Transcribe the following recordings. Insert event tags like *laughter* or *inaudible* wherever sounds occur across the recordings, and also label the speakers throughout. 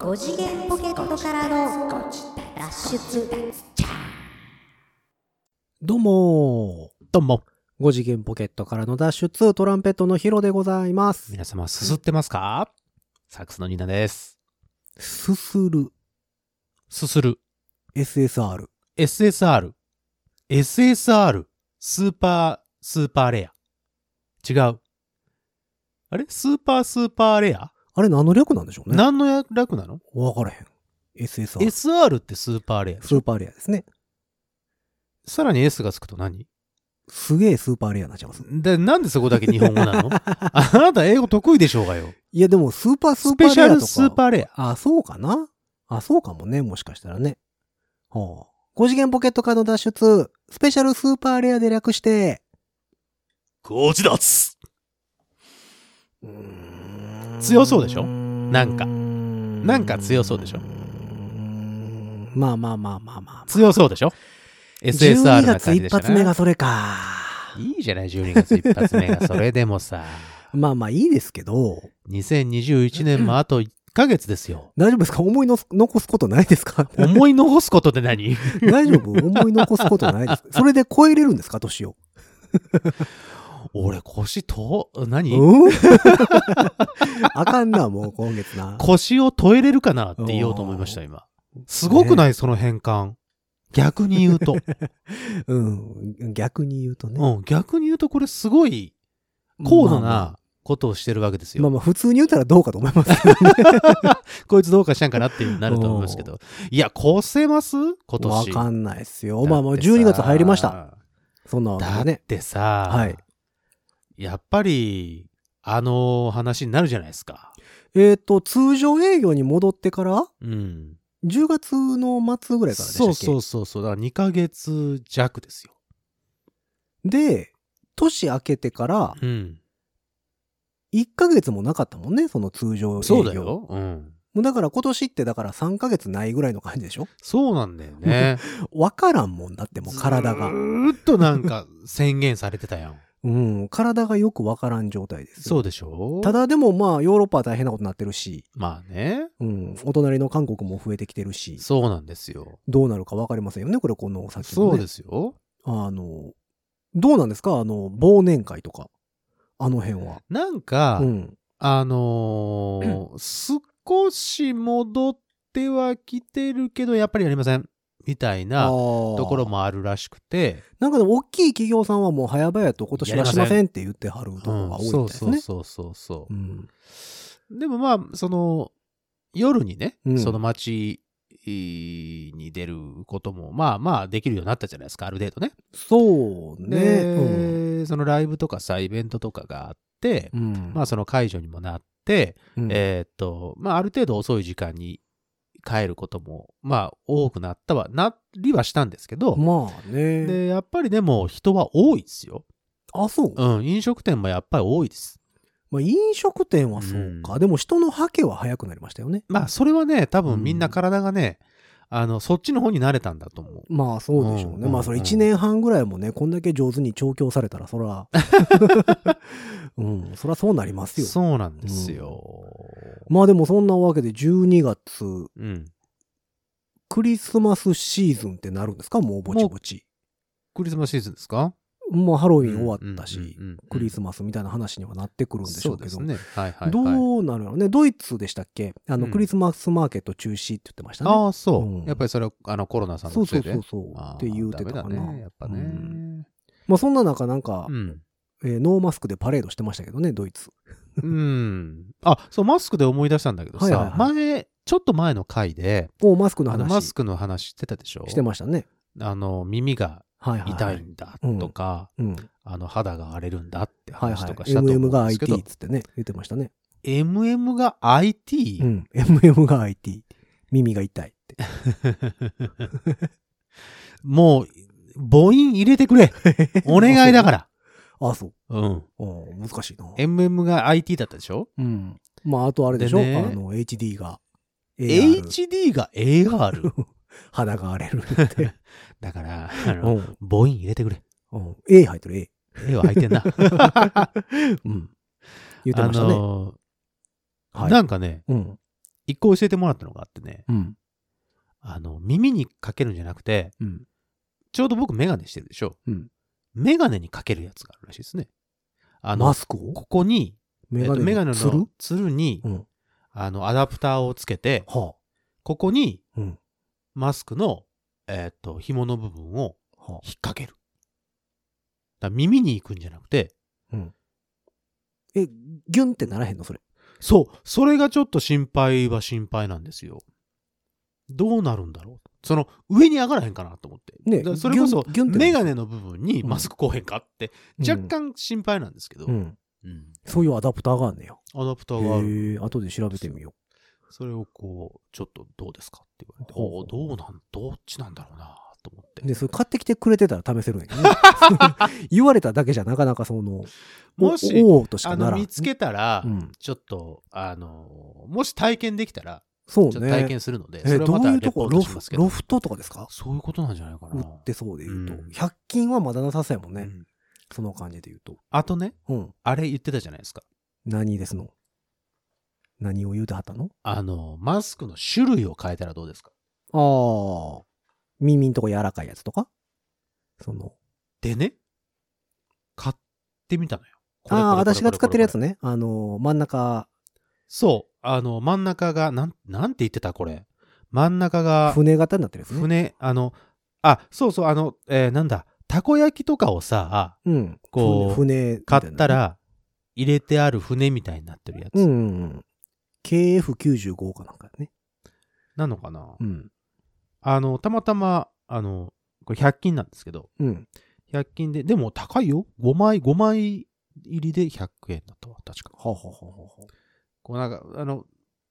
Speaker 1: 5次元ポケットからの脱出
Speaker 2: どうも
Speaker 3: どうも。
Speaker 2: ー。5次元ポケットからの脱出、トランペットのヒロでございます。
Speaker 3: 皆様、すすってますか？サックスのニーナです。
Speaker 2: すする
Speaker 3: すする。
Speaker 2: SSR。
Speaker 3: SSR。SSR。スーパー、スーパーレア。違う。あれ？スーパースーパーレア、
Speaker 2: あれ何の略なんでしょうね
Speaker 3: 何の略なの？
Speaker 2: わからへん。SSR。
Speaker 3: ?SR ってスーパーレア
Speaker 2: スーパーレアですね。
Speaker 3: さらに S がつくと何？
Speaker 2: すげえスーパーレアになっちゃいます。
Speaker 3: で、なんでそこだけ日本語なの？*laughs* あなた英語得意でしょうがよ。
Speaker 2: いやでもスーパースー
Speaker 3: スペシャル
Speaker 2: パーレアとか。
Speaker 3: スーパーレア。
Speaker 2: あ、そうかな？あ、そうかもね。もしかしたらね。はあ。5次元ポケットからの脱出、スペシャルスーパーレアで略して、
Speaker 3: ゴジダツ
Speaker 2: うーん
Speaker 3: 強そうでしょ？なんか。なんか強そうでしょ？
Speaker 2: まあまあまあまあまあ。
Speaker 3: 強そうでしょ ?SSR
Speaker 2: 12
Speaker 3: な
Speaker 2: 月一
Speaker 3: 感じでしたね。
Speaker 2: 発目がそれか。
Speaker 3: いいじゃない、12月一発目が。それでもさ、*laughs*
Speaker 2: まあまあいいですけど、
Speaker 3: 2021年もあと1ヶ月ですよ。
Speaker 2: 大丈夫ですか？思いの残すことないですか？
Speaker 3: 思い残すことって何？*laughs*
Speaker 2: 大丈夫？思い残すことないです。かそれで超えれるんですか？年を。
Speaker 3: 俺腰と、何、
Speaker 2: う *laughs* んあかんな、もう今月な。
Speaker 3: 腰を問えれるかなって言おうと思いました、今。すごくない、その変換。逆に言うと。*laughs*
Speaker 2: うん。逆に言うとね。
Speaker 3: うん、逆に言うとこれすごい高度なことをしてるわけですよ。
Speaker 2: まあまあ普通に言ったらどうかと思いますけどね。*laughs*
Speaker 3: こいつどうかしたんかなっていうなると思いますけど。いや、越せます？今
Speaker 2: わ
Speaker 3: 年。
Speaker 2: かんないっすよ。まあまあ12月入りました。。そんなわけ
Speaker 3: だっ。てさ、
Speaker 2: はい
Speaker 3: やっぱり、あの話になるじゃないですか。
Speaker 2: えっ、と、通常営業に戻ってから、
Speaker 3: うん。
Speaker 2: 10月の末ぐらいからでしたっけ？
Speaker 3: そうそうそうそう。だから2ヶ月弱ですよ。
Speaker 2: で、年明けてから、
Speaker 3: うん。
Speaker 2: 1ヶ月もなかったもんね、その通常営業。
Speaker 3: そうだ。よ。うん。
Speaker 2: もうだから今年ってだから3ヶ月ないぐらいの感じでしょ？
Speaker 3: そうなんだよね。*laughs*
Speaker 2: わからんもんだってもう体が
Speaker 3: ず。ーっとなんか宣言されてたやん。
Speaker 2: うん、体がよくわからん状態ですよ。
Speaker 3: そうでしょ？
Speaker 2: ただでもまあヨーロッパは大変なことになってるし、
Speaker 3: まあね。
Speaker 2: うん、お隣の韓国も増えてきてるし、
Speaker 3: そうなんですよ。
Speaker 2: どうなるかわかりませんよね、これこの先もね。
Speaker 3: そうですよ。
Speaker 2: あの、どうなんですか？あの、忘年会とか。あの辺は。
Speaker 3: なんか、
Speaker 2: うん。
Speaker 3: あのー *clears throat* 少し戻ってはきてるけど、やっぱりやりません。みたいなと
Speaker 2: と
Speaker 3: ころ。もあるらしくて。
Speaker 2: なんかでも大きい企業さんはもう早々と今年はしま
Speaker 3: せん
Speaker 2: って言ってはるところが多いですね。
Speaker 3: そうそうそうそう。
Speaker 2: うん
Speaker 3: でもまあ、その、夜にね、
Speaker 2: うん
Speaker 3: その街に出ることも、まあまあできるようになったじゃないですか、ある程度ね。
Speaker 2: そうね。
Speaker 3: で、そのライブとかさ、イベントとかがあって、
Speaker 2: うん。うん
Speaker 3: まあその解除にもなって、
Speaker 2: うん
Speaker 3: えーっと、まあある程度遅い時間に帰ることも、まあ多くなったは、なりはしたんですけど、
Speaker 2: まあね。
Speaker 3: で、やっぱりでも人は多いですよ。
Speaker 2: あ、そう？
Speaker 3: うん、飲食店もやっぱり多いです。
Speaker 2: まあ飲食店はそうか。でも人のハケは早くなりましたよね。
Speaker 3: まあそれはね、多
Speaker 2: うん
Speaker 3: 分みんな体がね、あの、そっちの方に慣れたんだと思う。
Speaker 2: まあそうでしょうね。
Speaker 3: うん
Speaker 2: まあそれ
Speaker 3: うん
Speaker 2: 1年半ぐらいもね、こんだけ上手に調教されたら、そら、*laughs* うん、そらそうなりますよ。
Speaker 3: そうなんですよ。
Speaker 2: まあでもそんなわけで12月、
Speaker 3: うん。
Speaker 2: クリスマスシーズンってなるんですか？もうぼちぼち。
Speaker 3: クリスマスシーズンですか？
Speaker 2: もうハロウィン終わったし、クリスマスみたいな話にはなってくるんでしょうけど。
Speaker 3: ね。はいはい、はい。
Speaker 2: どうなるの？ねドイツでしたっけ？あの、
Speaker 3: うん
Speaker 2: クリスマスマーケット中止って言ってましたね。
Speaker 3: ああ、そう、
Speaker 2: うん
Speaker 3: やっぱりそれは、あの、コロナさん
Speaker 2: そうそう
Speaker 3: のせいで。
Speaker 2: そうそう。
Speaker 3: あー
Speaker 2: って言うてたかな。
Speaker 3: やっぱね。
Speaker 2: まあそんな中なんか、
Speaker 3: うん。
Speaker 2: えーノーマスクでパレードしてましたけどね、ドイツ。
Speaker 3: あ、そう、マスクで思い出したんだけどさ、
Speaker 2: はいはいは
Speaker 3: 前、ちょっと前の回で、
Speaker 2: おマスクの話
Speaker 3: マスクの話してたでしょ？
Speaker 2: してましたね。
Speaker 3: あの、耳が
Speaker 2: はいはい、
Speaker 3: 痛いんだとか、
Speaker 2: うん。
Speaker 3: あの、肌が荒れるんだって
Speaker 2: はいはい
Speaker 3: 話とか。したと思
Speaker 2: MM が
Speaker 3: うんですけ
Speaker 2: IT
Speaker 3: ど、
Speaker 2: っつってね、言ってましたね。
Speaker 3: MM が IT?
Speaker 2: うん。MM が IT。耳が痛いって。*laughs*
Speaker 3: もう、母音入れてくれお願いだから。
Speaker 2: あ、そう。
Speaker 3: うん。
Speaker 2: 難しいな。
Speaker 3: MM が IT だったでしょ？
Speaker 2: うん。まあ、あとあれでしょ？あの、HD が。AR
Speaker 3: ?HD が AR? *laughs*
Speaker 2: 肌が荒れるって。*laughs*
Speaker 3: だから、あの、
Speaker 2: うん。
Speaker 3: 母音入れてくれ。
Speaker 2: うん A 入ってる A。
Speaker 3: A は入ってんな。*laughs*
Speaker 2: うん。言ってましたね。
Speaker 3: あの
Speaker 2: はい。
Speaker 3: なんかね、
Speaker 2: うん。
Speaker 3: 一個教えてもらったのがあってね、
Speaker 2: うん。
Speaker 3: あの、耳にかけるんじゃなくて、
Speaker 2: うん。
Speaker 3: ちょうど僕メガネしてるでしょ？
Speaker 2: うん。
Speaker 3: メガネにかけるやつがあるらしいですね。あの、
Speaker 2: マスクを？
Speaker 3: ここに、
Speaker 2: メガネのつる？
Speaker 3: のつるに、
Speaker 2: うん。
Speaker 3: あの、アダプターをつけて、
Speaker 2: は
Speaker 3: ここに
Speaker 2: あ。うん。
Speaker 3: マスクの、えっと、紐の部分を
Speaker 2: は
Speaker 3: 引っ掛ける。だから耳に行くんじゃなくて、
Speaker 2: あ。うん。え、ギュンってならへんの？それ。
Speaker 3: そう、それがちょっと心配は心配なんですよ。どうなるんだろう。その、上に上がらへんかなと思って。
Speaker 2: ね
Speaker 3: それこそ
Speaker 2: ギュンギュンってなる
Speaker 3: メガネの部分にマスクこうへんかって、
Speaker 2: うん
Speaker 3: 若干心配なんですけど、
Speaker 2: うん。
Speaker 3: うん
Speaker 2: そういうアダプターがあんねや。
Speaker 3: アダプターがある。
Speaker 2: 後で調べてみよ
Speaker 3: それをこう、ちょっとどうですかって言われて、おおどうなん、どっちなんだろうなと思って
Speaker 2: う。。で、それ買ってきてくれてたら試せるんやけどね。*laughs* 言われただけじゃなかなかその、
Speaker 3: もし
Speaker 2: おおーとし
Speaker 3: あの、
Speaker 2: かならん
Speaker 3: 見つけたら、
Speaker 2: うん。
Speaker 3: ちょっと、あの、もし体験できたら、
Speaker 2: そうね。
Speaker 3: 体験するので、そ
Speaker 2: え、ど
Speaker 3: れはまた
Speaker 2: ういうとこ？
Speaker 3: レポート
Speaker 2: ロフ
Speaker 3: しますけど
Speaker 2: ロ。フトとかですか？
Speaker 3: そういうことなんじゃないかな。
Speaker 2: 売ってそうで言うと。
Speaker 3: うん
Speaker 2: 100均はまだなさそうやもんね。
Speaker 3: うん
Speaker 2: その感じで言うと。
Speaker 3: あとね、
Speaker 2: うん。
Speaker 3: あれ言ってたじゃないですか。
Speaker 2: 何ですの？何を言うてはったの？
Speaker 3: あの、マスクの種類を変えたらどうですか？
Speaker 2: ああ。耳んとこ柔らかいやつとか？その。
Speaker 3: でね、買ってみたのよ。これ
Speaker 2: ああ、私が使ってるやつね。あの、真ん中、
Speaker 3: そう。あの、真ん中が、なん、なんて言ってたこれ。真ん中が、
Speaker 2: 船型になってるやつね。
Speaker 3: 船、あの、あ、そうそう、あの、えーなんだ、たこ焼きとかをさ、
Speaker 2: うん。
Speaker 3: こう
Speaker 2: 船、船
Speaker 3: 買った、ら、入れてある船みたいになってるやつ。
Speaker 2: うんうんうん。KF95 かなんかね。
Speaker 3: なのかな、
Speaker 2: うん。
Speaker 3: あの、たまたま、あの、これ100均なんですけど、
Speaker 2: うん。
Speaker 3: 100均で、でも高いよ。5枚、5枚入りで100円だったわ、確か。
Speaker 2: ははははは
Speaker 3: こうなんか、あの、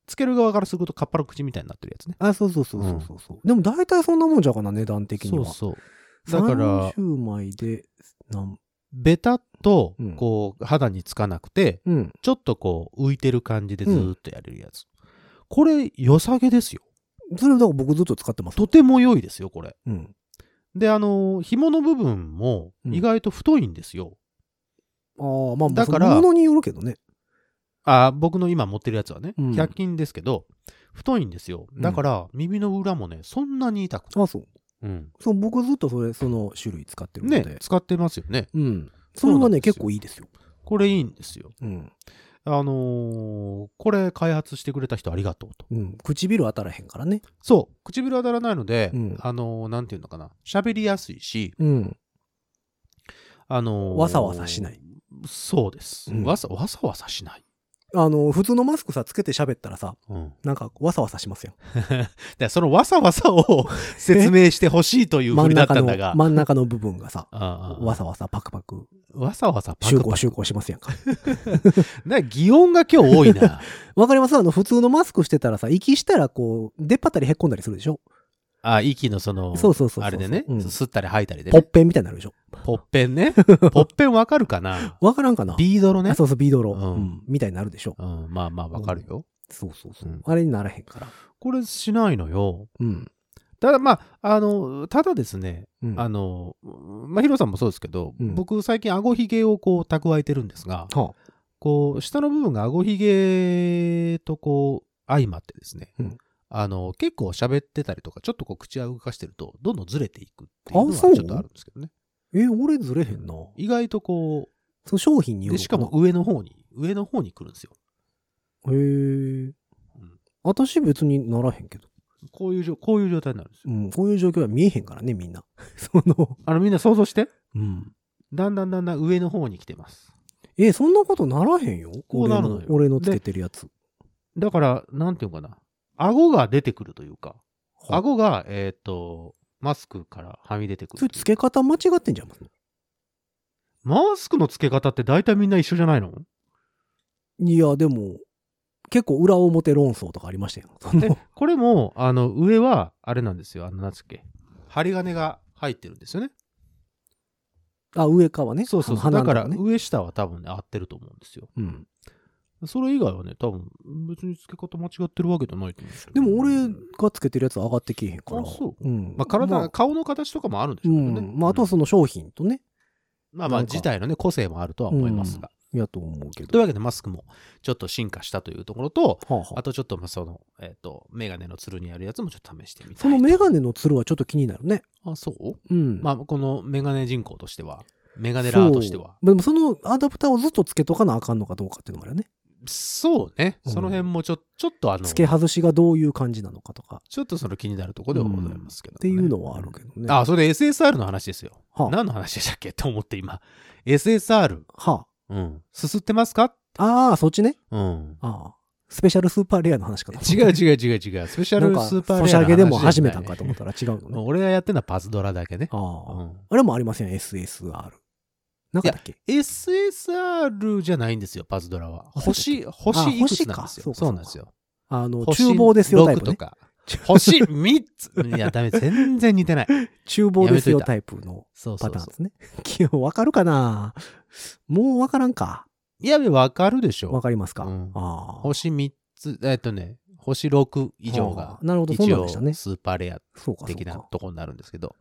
Speaker 3: つける側からするとカッパの口みたいになってるやつね。
Speaker 2: あ、そうそうそうそうそうそう、でも大体そんなもんじゃうかな、値段的には。
Speaker 3: そうそう。だから、
Speaker 2: 30枚で、なん、
Speaker 3: ベタっと
Speaker 2: うん、
Speaker 3: こう、肌につかなくて、
Speaker 2: うん。
Speaker 3: ちょっとこう、浮いてる感じでずーっとやれるやつ。これ、良さげですよ。
Speaker 2: それだから僕ずっと使ってます。
Speaker 3: とても良いですよ、これ。
Speaker 2: うん。
Speaker 3: で、あの、紐の部分も
Speaker 2: うん
Speaker 3: 意外と太いんですよ。
Speaker 2: ああ、まあ、
Speaker 3: だから
Speaker 2: ものによるけどね。
Speaker 3: あ僕の今持ってるやつはね、
Speaker 2: うん
Speaker 3: 100均ですけど、太いんですよ。だから、耳の裏もね、そんなに痛くない。
Speaker 2: あそう。
Speaker 3: うん。
Speaker 2: そう、僕ずっとそれ、その種類使ってるので。
Speaker 3: ね、使ってますよね。
Speaker 2: うん。それがね、結構いいですよ。
Speaker 3: これいいんですよ。
Speaker 2: うん。
Speaker 3: あのーこれ開発してくれた人ありがとうと。
Speaker 2: うん。唇当たらへんからね。
Speaker 3: そう、唇当たらないので、
Speaker 2: うん
Speaker 3: あのーなんていうのかな、喋りやすいし、
Speaker 2: うん。
Speaker 3: あのー
Speaker 2: わさわさしない。
Speaker 3: そうです。
Speaker 2: うん
Speaker 3: わさわさわさしない。
Speaker 2: あの、普通のマスクさ、つけて喋ったらさ、
Speaker 3: うん。
Speaker 2: なんか、わさわさしますよ。*laughs*
Speaker 3: で、そのわさわさを *laughs* 説明してほしいというふうになったんだが、、
Speaker 2: 真ん中の部分がさ、*laughs* わさわさパクパク、
Speaker 3: わさわさパ
Speaker 2: 集
Speaker 3: クパク。
Speaker 2: 合集合しますやんか。
Speaker 3: ね、擬音が今日多いな。
Speaker 2: わかります？あの、普通のマスクしてたらさ、息したらこう、出っ張ったりへっこんだりするでしょ？
Speaker 3: あ、息のその、
Speaker 2: そうそうそうそう
Speaker 3: あれでね、
Speaker 2: うん
Speaker 3: 吸ったり吐いたりでね。
Speaker 2: ポッペンみたいになるでしょ？
Speaker 3: ポッペンね。*laughs* ポッペンわかるかな？
Speaker 2: わからんかな
Speaker 3: ビードロね？
Speaker 2: あ。そうそう、ビードロ、
Speaker 3: うん
Speaker 2: うんみたいになるでしょ
Speaker 3: うん、まあまあわかるよ。
Speaker 2: そうそうそう。
Speaker 3: うん
Speaker 2: あれにならへんから。
Speaker 3: これしないのよ。
Speaker 2: うん。
Speaker 3: ただまあ、あの、ただですね、
Speaker 2: うん。
Speaker 3: あの、まあ、ヒロさんもそうですけど、
Speaker 2: うん
Speaker 3: 僕最近顎ひげをこう蓄えてるんですが、
Speaker 2: は
Speaker 3: こう、下の部分が顎ひげとこう、相まってですね、
Speaker 2: うん
Speaker 3: あの、結構喋ってたりとか、ちょっとこう口を動かしてると、どんどんずれていくっていうのはちょっとあるんですけどね。
Speaker 2: え、俺ずれへんな。
Speaker 3: 意外とこ
Speaker 2: その商品に
Speaker 3: う、
Speaker 2: よる
Speaker 3: でしかも上の方に、上の方に来るんですよ。
Speaker 2: へえ。
Speaker 3: ん
Speaker 2: 私別にならへんけど。
Speaker 3: こういう状、こういう状態になるんですよ。
Speaker 2: うん。こういう状況は見えへんからね、みんな。*laughs* その、
Speaker 3: あの、みんな想像して。
Speaker 2: うん。
Speaker 3: だんだんだんだん上の方に来てます。
Speaker 2: え、そんなことならへんよ。
Speaker 3: こうなるのよ
Speaker 2: 俺の俺のつけてるやつ。
Speaker 3: だから、なんていうのかな。顎が出てくるというか、
Speaker 2: は
Speaker 3: 顎が、えっ、と、マスクからはみ出てくる
Speaker 2: それ。付け方間違ってんじゃん。
Speaker 3: マスクの付け方って大体みんな一緒じゃないの？
Speaker 2: いや、でも、結構裏表論争とかありましたよ。*laughs*
Speaker 3: これも、あの、上は、あれなんですよ。あの、なんつっけ？針金が入ってるんですよね。
Speaker 2: あ、上側ね。
Speaker 3: そうそうそう。
Speaker 2: あの
Speaker 3: だから。上下は多分ね、合ってると思うんですよ。
Speaker 2: うん。
Speaker 3: それ以外はね、多分、別に付け方間違ってるわけじゃないと思うんですよ
Speaker 2: でも俺がつけてるやつは上がってけえへんから。
Speaker 3: あそう
Speaker 2: うん。
Speaker 3: まあ、体、
Speaker 2: まあ
Speaker 3: 顔の形とかもあるんでし
Speaker 2: う
Speaker 3: ょうけどね。
Speaker 2: ん。まあ、あとはその商品とね。
Speaker 3: まあまあ、自体のね、個性もあるとは思いますが。
Speaker 2: やと思うけど。
Speaker 3: というわけでマスクもちょっと進化したというところと、
Speaker 2: はあはあ
Speaker 3: あとちょっとまあその、えっ、と、メガネのつるにあるやつもちょっと試してみたいと。
Speaker 2: そのメガネのつるはちょっと気になるね。
Speaker 3: あ、そう？
Speaker 2: うん。
Speaker 3: まあ、このメガネ人口としては、メガネラーとしては。
Speaker 2: でもそのアダプターをずっとつけとかなあかんのかどうかっていうのもあるよね。
Speaker 3: そうね。
Speaker 2: うん
Speaker 3: その辺もちょ、ちょっとあの、
Speaker 2: 付け外しがどういう感じなのかとか。
Speaker 3: ちょっとその気になるところではございますけど、ね
Speaker 2: っていうのはあるけどね。
Speaker 3: あ、それで SSR の話ですよ。
Speaker 2: はあ、
Speaker 3: 何の話でしたっけ？って思って今。SSR、
Speaker 2: は
Speaker 3: うん。すすってますか？
Speaker 2: あ。ああ、そっちね。
Speaker 3: うん。
Speaker 2: ああ。スペシャルスーパーレアの話かな。*laughs*
Speaker 3: 違う違う違う違う。スペシャルスーパーレアの話
Speaker 2: ソシャゲでも始めたんかと思ったら違うのね。
Speaker 3: 俺がやってるのはパズドラだけね。
Speaker 2: あ
Speaker 3: う
Speaker 2: あ。
Speaker 3: ん。
Speaker 2: あれもありません、SSR。なかったっけ
Speaker 3: SSR じゃないんですよ、パズドラは。
Speaker 2: あ
Speaker 3: 星、
Speaker 2: あ
Speaker 3: 星いくつなんですよ。
Speaker 2: そうか
Speaker 3: そうなんですよ。
Speaker 2: あの、
Speaker 3: 星
Speaker 2: 厨房ですよタイ
Speaker 3: 6
Speaker 2: プね。
Speaker 3: とか。星3つ。*laughs* いや、ダメ。全然似てない。
Speaker 2: 厨房ですよタイプのパターンですね。きわ *laughs* かるかな？もうわからんか。
Speaker 3: いや、わかるでしょ。
Speaker 2: わかりますか、
Speaker 3: うん。星3つ、えっとね、星6以上
Speaker 2: は
Speaker 3: が
Speaker 2: あ、なるほど、そうでしたね。
Speaker 3: スーパーレア的な
Speaker 2: か。
Speaker 3: とこになるんですけど。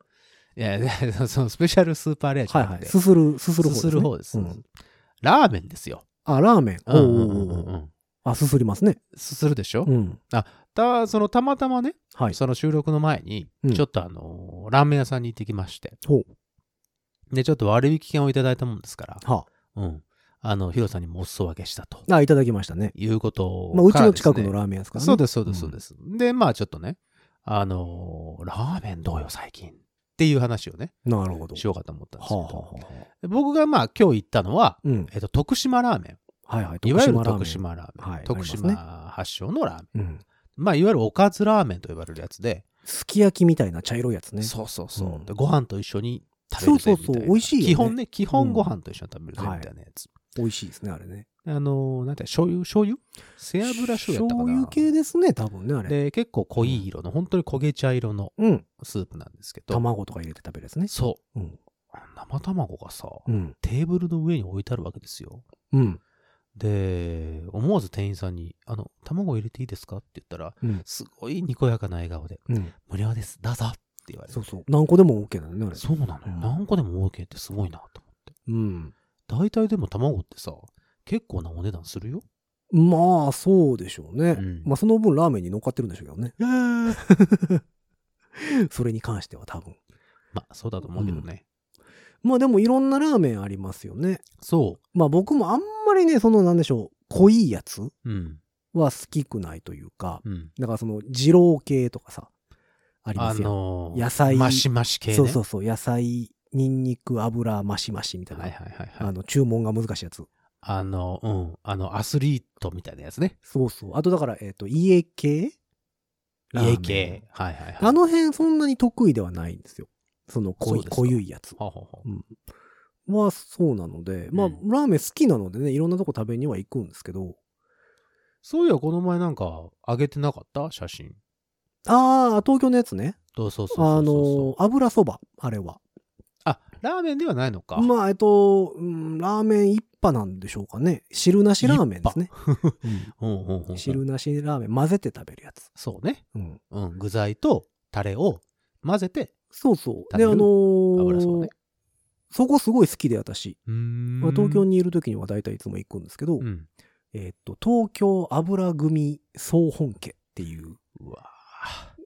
Speaker 3: いや、で *laughs* そのスペシャルスーパーレアじゃ
Speaker 2: はいはい。
Speaker 3: なくて、
Speaker 2: すする、すする方です、ね。
Speaker 3: すする方です。
Speaker 2: うん
Speaker 3: ラーメンですよ。
Speaker 2: あ、ラーメン。おうおうおうおう
Speaker 3: うん
Speaker 2: あ、すすりますね。
Speaker 3: すするでしょ、
Speaker 2: うん。
Speaker 3: た、そのたまたまね、
Speaker 2: はい。
Speaker 3: その収録の前に
Speaker 2: うん、
Speaker 3: ちょっとあのーラーメン屋さんに行ってきまして、
Speaker 2: ほう。
Speaker 3: で、ちょっと割引券をいただいたもんですから、
Speaker 2: は
Speaker 3: うん。あの、ヒロさんにもお裾分けしたと
Speaker 2: あ。あ、いただきましたね。
Speaker 3: いうこと
Speaker 2: まあ、うちの近くのラーメン屋ですからね。
Speaker 3: そうです、そうです、そう
Speaker 2: す。
Speaker 3: です。で、まあちょっとね、あのーラーメンどうよ、最近。っていう話をね、
Speaker 2: なるほど。
Speaker 3: しようかと思ったんですけど、
Speaker 2: はあ、はあ
Speaker 3: 僕がまあ今日行ったのは、
Speaker 2: うん。
Speaker 3: えっと、徳島ラーメン。
Speaker 2: はいはい。
Speaker 3: いわゆる徳島ラーメン。
Speaker 2: はい
Speaker 3: 徳島発祥のラーメン。
Speaker 2: うん。
Speaker 3: まあ、いわゆるおかずラーメンと呼ばれるやつで、
Speaker 2: すき焼きみたいな茶色いやつね。
Speaker 3: そうそうそう、
Speaker 2: うん
Speaker 3: で。ご飯と一緒に食べるぜ
Speaker 2: そうそうそう美味しいよね
Speaker 3: 基本ね、基本ご飯と一緒に食べるぜみたいなやつ。
Speaker 2: 美味しいですね、あれね。
Speaker 3: あのー、なんて、醤油？醤油？背脂醤油やったかな？
Speaker 2: 醤油系ですね、多分ね、あれ。
Speaker 3: で、結構濃い色の、本当に焦げ茶色の
Speaker 2: うん。
Speaker 3: スープなんですけど、
Speaker 2: 卵とか入れて食べるやつね。
Speaker 3: そう。
Speaker 2: うん。
Speaker 3: 生卵がさ、
Speaker 2: うん。
Speaker 3: テーブルの上に置いてあるわけですよ。
Speaker 2: うん。
Speaker 3: で、思わず店員さんに、あの、卵入れていいですか？って言ったら、
Speaker 2: うん。
Speaker 3: すごいにこやかな笑顔で、
Speaker 2: うん。
Speaker 3: 無料です、どうぞって言われて。
Speaker 2: そうそう。何個でも OK なのね、あれ。
Speaker 3: そうなのよ。
Speaker 2: うん
Speaker 3: 何個でも OK ってすごいなと思って。
Speaker 2: うん。
Speaker 3: 大体でも卵ってさ、結構なお値段するよ。
Speaker 2: まあ、そうでしょうね。
Speaker 3: うん
Speaker 2: まあ、その分ラーメンに乗っかってるんでしょうけどね。*laughs* それに関しては多分。
Speaker 3: まあ、そうだと思うけどね。
Speaker 2: まあでもいろんなラーメンありますよね。
Speaker 3: そ
Speaker 2: まあ僕もあんまりね、そのなんでしょう、濃いやつ
Speaker 3: う。うん。
Speaker 2: は好きくないというか、
Speaker 3: うん。
Speaker 2: だからその二郎系とかさ、ありま
Speaker 3: あ
Speaker 2: すよ。
Speaker 3: のー
Speaker 2: 野菜
Speaker 3: マシマシ系ね。
Speaker 2: そうそうそう、野菜、ニンニク、油、マシマシみたいな、
Speaker 3: はいはいはいはい。
Speaker 2: あの、注文が難しいやつ。
Speaker 3: あの、うん。あの、アスリートみたいなやつね。
Speaker 2: そうそう。あとだから、えっ、と、家系
Speaker 3: 家系。はいはいはい。
Speaker 2: あの辺そんなに得意ではないんですよ。その濃い、濃ゆいやつ
Speaker 3: ははは
Speaker 2: はそうなので、まあ、
Speaker 3: うん
Speaker 2: ラーメン好きなのでね、いろんなとこ食べには行くんですけど、
Speaker 3: そういや、この前なんか、上げてなかった？写真。
Speaker 2: ああ、東京のやつね。
Speaker 3: そうそうそう
Speaker 2: あの、油そば、あれは。
Speaker 3: あ、ラーメンではないのか。
Speaker 2: まあ、えっと、うんラーメン一派なんでしょうかね。汁なしラーメンですね。汁なしラーメン混ぜて食べるやつ。
Speaker 3: そうね。
Speaker 2: うん。
Speaker 3: うん。具材とタレを混ぜて、
Speaker 2: そうそう。で、あの
Speaker 3: そばね
Speaker 2: そこすごい好きで私。東京にいる時には大体いつも行くんですけど、
Speaker 3: うん。
Speaker 2: えっと、東京油組総本家っていう
Speaker 3: うわ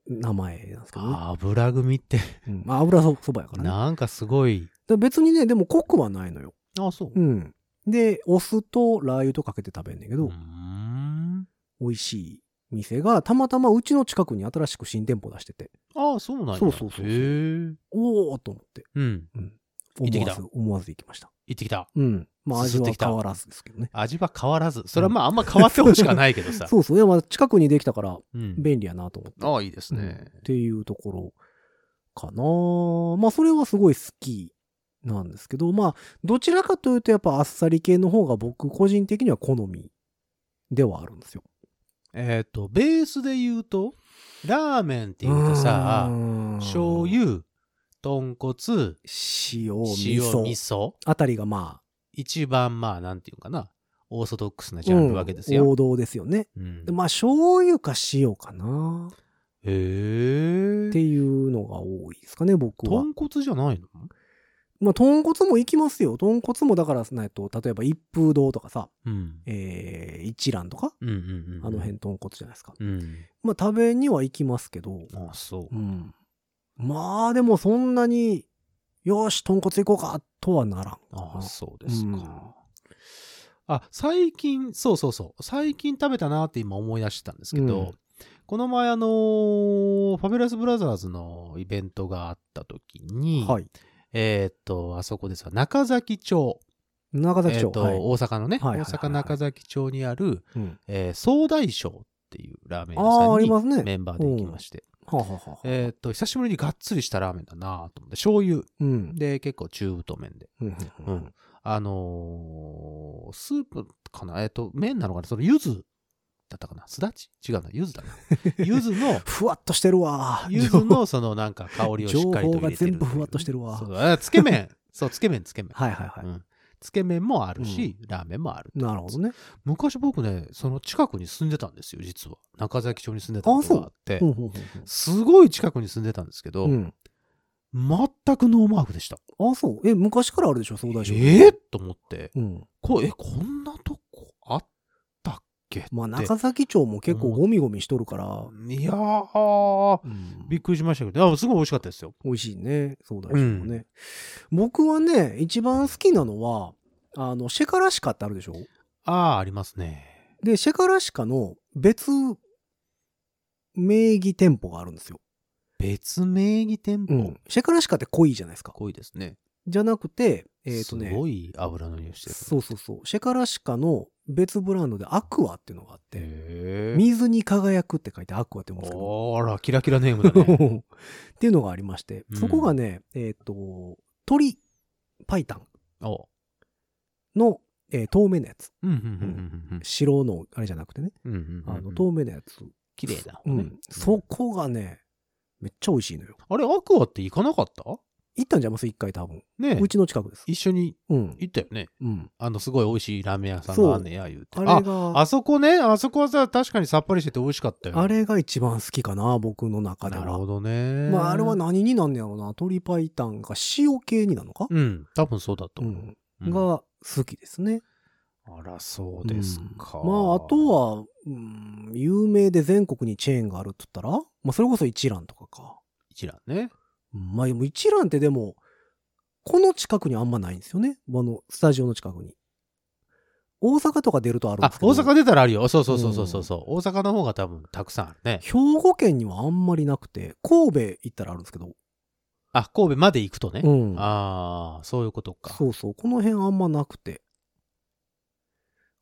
Speaker 2: 名前なんですけどね。
Speaker 3: ぁ油組って、
Speaker 2: うんまあ、油そそばやからね。
Speaker 3: なんかすごい。
Speaker 2: で別にね、でも濃くはないのよ。
Speaker 3: あ、そう。
Speaker 2: うん。で、お酢とラー油とかけて食べんねんけど、
Speaker 3: うーん
Speaker 2: 美味しい店がたまたまうちの近くに新しく新店舗出してて、
Speaker 3: あそうなんや。
Speaker 2: そうそうそうそおーと思って、
Speaker 3: うん。
Speaker 2: うん。思わず、思わず行きました。
Speaker 3: 行ってきた。
Speaker 2: うん。まあ味は変わらずですけどね。
Speaker 3: 味は変わらず。それはまああんま変わってほしくはないけどさ。*laughs*
Speaker 2: そうそう。いや、まあ近くにできたから
Speaker 3: うん。
Speaker 2: 便利やなと思って。
Speaker 3: ああ、いいです
Speaker 2: うん
Speaker 3: ね
Speaker 2: っ。ていうところかなまあそれはすごい好きなんですけど、まあどちらかというとやっぱあっさり系の方が僕個人的には好みではあるんですよ。
Speaker 3: えっと、ベースで言うと、ラーメンって言うとさ、
Speaker 2: うん
Speaker 3: 醤油、豚骨、
Speaker 2: 塩、味
Speaker 3: 塩、
Speaker 2: 噌
Speaker 3: 味噌。
Speaker 2: あたりがま
Speaker 3: 一番まあ、なんていうかな、オーソドックスな
Speaker 2: あ、
Speaker 3: ジャンルわけですよ。
Speaker 2: うん王道ですよね。
Speaker 3: うん
Speaker 2: でまあ醤油か塩かな
Speaker 3: へえ。
Speaker 2: っていうのが多いですかね、僕は。
Speaker 3: 豚骨じゃないの？
Speaker 2: まあ、豚骨も行きますよ。豚骨もだから、えっと、例えば一風堂とかさ、
Speaker 3: うん。
Speaker 2: えー、一蘭とか、
Speaker 3: うんうんうん。
Speaker 2: あの辺豚骨じゃないですか。
Speaker 3: うん。
Speaker 2: まあ、食べには行きますけど、
Speaker 3: ああ、そう
Speaker 2: う。ん。まあ、でもそんなに、よし、豚骨行こうか、とはならん。
Speaker 3: ああ、そうですか。
Speaker 2: うん
Speaker 3: あ、最近、そうそうそう。最近食べたなって今思い出したんですけど、
Speaker 2: うん
Speaker 3: この前あのーファビュラスブラザーズのイベントがあった時に、
Speaker 2: はい。
Speaker 3: えーっと、あそこですわ、中崎町。
Speaker 2: 中崎町。
Speaker 3: えーっと、
Speaker 2: はい
Speaker 3: 大阪のね、大阪中崎町にある、
Speaker 2: うん
Speaker 3: えー総大将っていうラーメン屋さん
Speaker 2: ありますね。
Speaker 3: にメンバーで行きまして、
Speaker 2: はあ、はあはあ、
Speaker 3: えーっと、久しぶりにがっつりしたラーメンだなと思って、醤油
Speaker 2: うん。
Speaker 3: で結構中太麺で。
Speaker 2: うんうん
Speaker 3: う
Speaker 2: うんん。
Speaker 3: あのースープかな？えっ、と、麺なのかな？その柚子だったかな？すだち？違うな。柚子だな。*laughs* 柚子の、
Speaker 2: ふわっとしてるわ。
Speaker 3: 柚子のそのなんか香りをしっかりと入れてる
Speaker 2: 情報が全部ふわっとしてるわ
Speaker 3: そうあつけ麺。そう、つけ麺、つけ麺。
Speaker 2: はいはいはい。
Speaker 3: うん。つけ麺もあるし、ラーメンもある。
Speaker 2: なるほどね。
Speaker 3: 昔僕ね、その近くに住んでたんですよ、実は。中崎町に住んでたことがあって
Speaker 2: ほ。うほうほう
Speaker 3: すごい近くに住んでたんですけど、
Speaker 2: ほううん。
Speaker 3: 全くノーマークでした。
Speaker 2: あ、そう。え、昔からあるでしょ、総大将。
Speaker 3: えー、と思って、
Speaker 2: うん。
Speaker 3: こえ、こんなとけ
Speaker 2: まあ、中崎町も結構ゴミゴミしとるから、
Speaker 3: いやー、
Speaker 2: うん
Speaker 3: びっくりしましたけど、あすごい美味しかったですよ。
Speaker 2: 美味しいね、総大将もね。僕はね、一番好きなのは、あの、シェカラシカってあるでしょ？
Speaker 3: ああ、ありますね。
Speaker 2: で、シェカラシカの別名義店舗があるんですよ。
Speaker 3: 別名義店舗、
Speaker 2: うん。シェカラシカって濃いじゃないですか。
Speaker 3: 濃いですね。
Speaker 2: じゃなくて、えっ、とね
Speaker 3: す、ごい油の匂いしてる。
Speaker 2: そうそうそう。シェカラシカの別ブランドでアクアっていうのがあって、水に輝くって書いてアクアって言うんですけど、
Speaker 3: あら、キラキラネームだね。*laughs*
Speaker 2: っていうのがありまして、
Speaker 3: うん
Speaker 2: そこがね、えっ、と、鶏パイタン
Speaker 3: お
Speaker 2: の、えー透明なやつ。白の、あれじゃなくてね、
Speaker 3: うん。うん、うん。
Speaker 2: あの、透明なやつ。
Speaker 3: 綺麗な方ね
Speaker 2: うん。そこがね、めっちゃ美味しいのよ。
Speaker 3: あれ、アクアって行かなかった？
Speaker 2: 行ったんじゃいます？一回多分。
Speaker 3: ね
Speaker 2: うちの近くです。
Speaker 3: 一緒に
Speaker 2: うん。
Speaker 3: 行ったよね。
Speaker 2: うん。
Speaker 3: あの、すごい美味しいラーメン屋さんがあんねや、言うて。
Speaker 2: あれが、
Speaker 3: あそこね、あそこはさ、確かにさっぱりしてて美味しかったよ。
Speaker 2: あれが一番好きかな、僕の中では。
Speaker 3: なるほどね。
Speaker 2: まあ、あれは何になんねやろうな。鶏白湯が塩系になのか
Speaker 3: うん、多分そうだと思う。
Speaker 2: うん。
Speaker 3: うん
Speaker 2: が好きですね。
Speaker 3: あら、そうですか。
Speaker 2: うんまあ、あと、は、うん、有名で全国にチェーンがあるって言ったら、まあ、それこそ一蘭とかか。
Speaker 3: 一蘭ね。
Speaker 2: うんまあ、でも一蘭ってでも、この近くにあんまないんですよね。あの、スタジオの近くに。大阪とか出るとあるんで
Speaker 3: あ
Speaker 2: す、けど。
Speaker 3: 大阪出たらあるよ。そうそうそうそうそうそう、大阪の方が多分たくさんあるね。
Speaker 2: 兵庫県にはあんまりなくて、神戸行ったらあるんですけど。
Speaker 3: あ、神戸まで行くとね。
Speaker 2: うん。
Speaker 3: ああ、そういうことか。
Speaker 2: そうそう。この辺あんまなくて。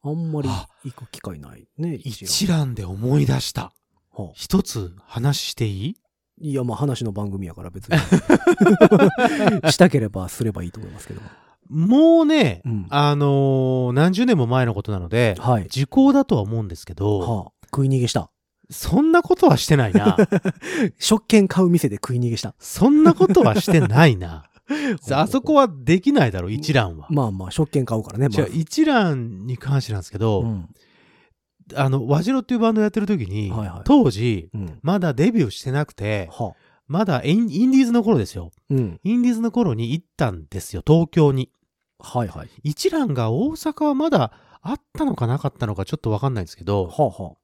Speaker 2: あんまり
Speaker 3: あ
Speaker 2: 行く機会ないね、
Speaker 3: 一蘭で思い出した。
Speaker 2: はあ
Speaker 3: 一つ話していい？
Speaker 2: いや、まあ話の番組やから別に。*laughs* したければすればいいと思いますけど。
Speaker 3: もうね、
Speaker 2: うん
Speaker 3: あのー何十年も前のことなので、
Speaker 2: はい。
Speaker 3: 時効だとは思うんですけど、
Speaker 2: はあ、食い逃げした。
Speaker 3: そんなことはしてないな。*laughs*
Speaker 2: 食券買う店で食い逃げした。
Speaker 3: そんなことはしてないな。*laughs* あそこはできないだろう、一蘭は。
Speaker 2: まあまあ、食券買うからね。ま
Speaker 3: じゃあ、一蘭に関してなんですけど、
Speaker 2: うん。
Speaker 3: あの、和白っていうバンドやってる時に、
Speaker 2: はいはい
Speaker 3: 当時、
Speaker 2: うん。
Speaker 3: まだデビューしてなくて、
Speaker 2: はあ。
Speaker 3: まだインインディーズの頃ですよ。
Speaker 2: うん。
Speaker 3: インディーズの頃に行ったんですよ、東京に。
Speaker 2: はいはい。
Speaker 3: 一蘭が大阪はまだあったのかなかったのかちょっとわかんないんですけど、
Speaker 2: はあは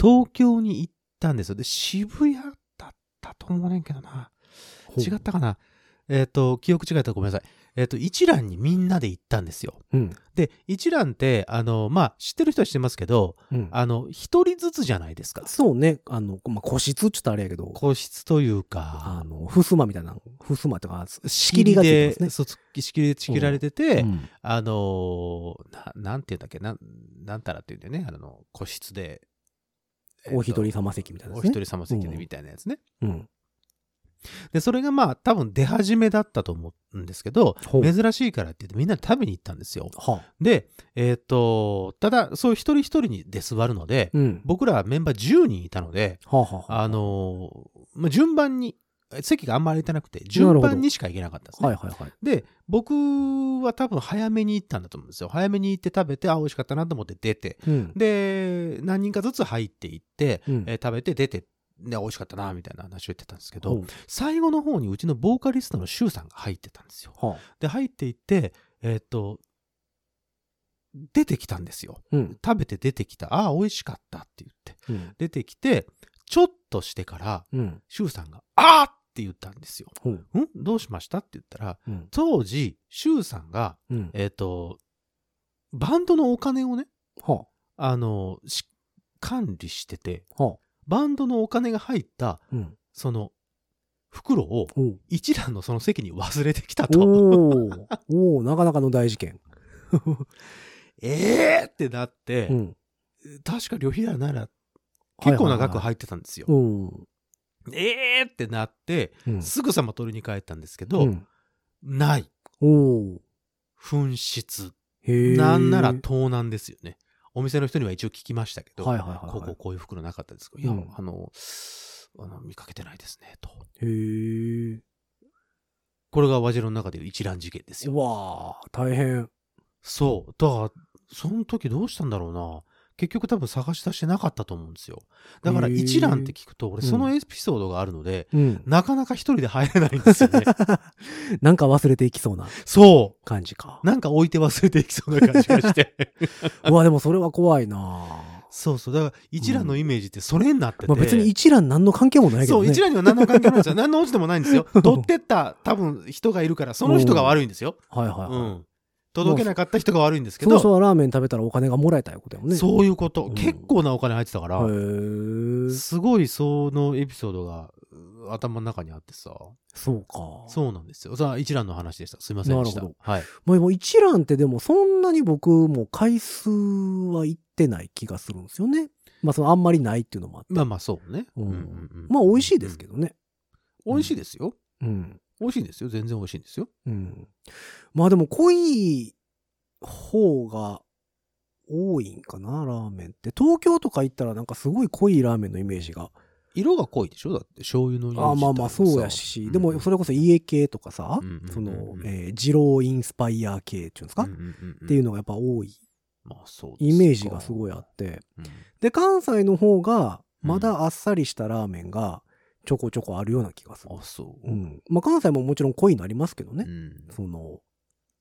Speaker 3: 東京に行ったんですよ。で、渋谷だったと思うねんけどな。
Speaker 2: あ。
Speaker 3: 違ったかなえっ、と、記憶違ったらごめんなさい。えっ、と、一蘭にみんなで行ったんですよ。
Speaker 2: うん。
Speaker 3: で、一蘭って、あの、まあ、知ってる人は知ってますけど、
Speaker 2: うん。
Speaker 3: あの、一人ずつじゃないですか。
Speaker 2: そうね。あの、まあ、個室っちょっとあれやけど、
Speaker 3: 個室という
Speaker 2: あ
Speaker 3: か、
Speaker 2: の、ふすまみたいな、ふすまってか、仕切りがついてますね。
Speaker 3: そう仕切りで仕切られてて、
Speaker 2: うん
Speaker 3: あのーな、なんて言うんだっけ、なん、なんたらって言うんだよね、あの、個室で。えっと
Speaker 2: お一人様席みたいなね。
Speaker 3: 一人様席みたいなやつね。
Speaker 2: うん。
Speaker 3: で、それがまあ、多分出始めだったと思うんですけど、珍しいからって言ってみんなで食べに行ったんですよ。
Speaker 2: はあ。
Speaker 3: で、えっ、と、ただ、そういう一人一人にで座るので、
Speaker 2: うん。
Speaker 3: 僕らはメンバー10人いたので、
Speaker 2: はあ、はあはあ、
Speaker 3: あのーまあ、順番に、席があんまり空いてなくて、
Speaker 2: な
Speaker 3: 順番にしか行けなかったんですね。
Speaker 2: はいはいはい。
Speaker 3: で、僕は多分早めに行ったんだと思うんですよ。早めに行って食べて、あ、美味しかったなと思って出て、
Speaker 2: うん。
Speaker 3: で、何人かずつ入っていって、
Speaker 2: うん
Speaker 3: えー食べて出て、ね、美味しかったな、みたいな話を言ってたんですけ
Speaker 2: ほ
Speaker 3: ど、最後の方にうちのボーカリストのシュウさんが入ってたんですよ。で、入っていって、えっ、と、出てきたんですよ。
Speaker 2: うん。
Speaker 3: 食べて出てきた。ああ、美味しかったって言って。
Speaker 2: うん。
Speaker 3: 出てきて、ちょっとしてから、
Speaker 2: うん。
Speaker 3: シュウさんが、あーって言ったんですよ。
Speaker 2: ほう。
Speaker 3: ん？どうしましたって言ったら、
Speaker 2: うん。
Speaker 3: 当時、シュウさんが、
Speaker 2: うん。
Speaker 3: えっ、と、バンドのお金をね、
Speaker 2: は
Speaker 3: あの、し管理してて。バンドのお金が入った、
Speaker 2: うん。
Speaker 3: その、袋を。一蘭のその席に忘れてきたと。
Speaker 2: おーおーなかなかの大事件。*laughs*
Speaker 3: えーってなって、
Speaker 2: うん。
Speaker 3: 確か旅費だなら結構な額入ってたんですよ。
Speaker 2: うん。
Speaker 3: えーってなって、
Speaker 2: うん。
Speaker 3: すぐさま取りに帰ったんですけど、
Speaker 2: うん
Speaker 3: ない。紛失。なんなら盗難ですよね。お店の人には一応聞きましたけど、
Speaker 2: はいはいはいはい
Speaker 3: こうこうこういう袋なかったですか？いや、
Speaker 2: うん
Speaker 3: あの、あの、見かけてないですね、と。
Speaker 2: へえ。
Speaker 3: これが和白の中でいう一覧事件ですよ。
Speaker 2: うわあ、大変。
Speaker 3: そう。だから、その時どうしたんだろうな。結局多分探し出してなかったと思うんですよ。だから一覧って聞くと、俺
Speaker 2: うん
Speaker 3: そのエピソードがあるので、
Speaker 2: うん。
Speaker 3: なかなか一人で入れないんですよね。*laughs*
Speaker 2: なんか忘れていきそうな
Speaker 3: そ
Speaker 2: 感じか
Speaker 3: う。。なんか置いて忘れていきそうな感じがして。*laughs*
Speaker 2: うわ、でもそれは怖いな
Speaker 3: そうそう。だから一覧のイメージってそれになってて。
Speaker 2: まあ別に一覧何の関係もないけ
Speaker 3: そう、
Speaker 2: どね。
Speaker 3: 一覧には何の関係もないんですよ。何の落ちてもないんですよ。*laughs* 取ってった多分人がいるから、その人が悪いんですよ。
Speaker 2: はいはいはい。
Speaker 3: うん。届けなかった人が悪いんですけど、
Speaker 2: その人はラーメン食べたらお金がもらえたいうことやもんね。
Speaker 3: そういうこと、
Speaker 2: うん
Speaker 3: 結構なお金入ってたから、
Speaker 2: へえ。
Speaker 3: すごいそのエピソードがう頭の中にあってさ、
Speaker 2: そうか。
Speaker 3: そうなんですよ。さあ、一覧の話でした。すいませんでした。
Speaker 2: なる
Speaker 3: はい。
Speaker 2: まあでも一覧ってでもそんなに僕も回数は行ってない気がするんですよね。まあそのあんまりないっていうのもあって。
Speaker 3: まあまあそうね。
Speaker 2: うんまあ美味しいですけどね。
Speaker 3: うん。美味しいですよ。
Speaker 2: うん。
Speaker 3: 美味しいですよ。全然美味しいんですよ。
Speaker 2: うん。まあでも濃い方が多いんかな、ラーメンって。東京とか行ったらなんかすごい濃いラーメンのイメージが。
Speaker 3: 色が濃いでしょ？だって醤油のイメージ
Speaker 2: ああまあまあそうやし、でもそれこそ家系とかさ、
Speaker 3: うんうんうんうん
Speaker 2: その、えー二郎インスパイア系っていうんですか、
Speaker 3: うんうんうんうん
Speaker 2: っていうのがやっぱ多い
Speaker 3: まあそう
Speaker 2: イメージがすごいあって。
Speaker 3: うん
Speaker 2: で、関西の方がまだあっさりしたラーメンがちょこちょこあるような気がする。
Speaker 3: あ、そう。
Speaker 2: うん。まあ関西ももちろん濃いのありますけどね。
Speaker 3: うん
Speaker 2: その、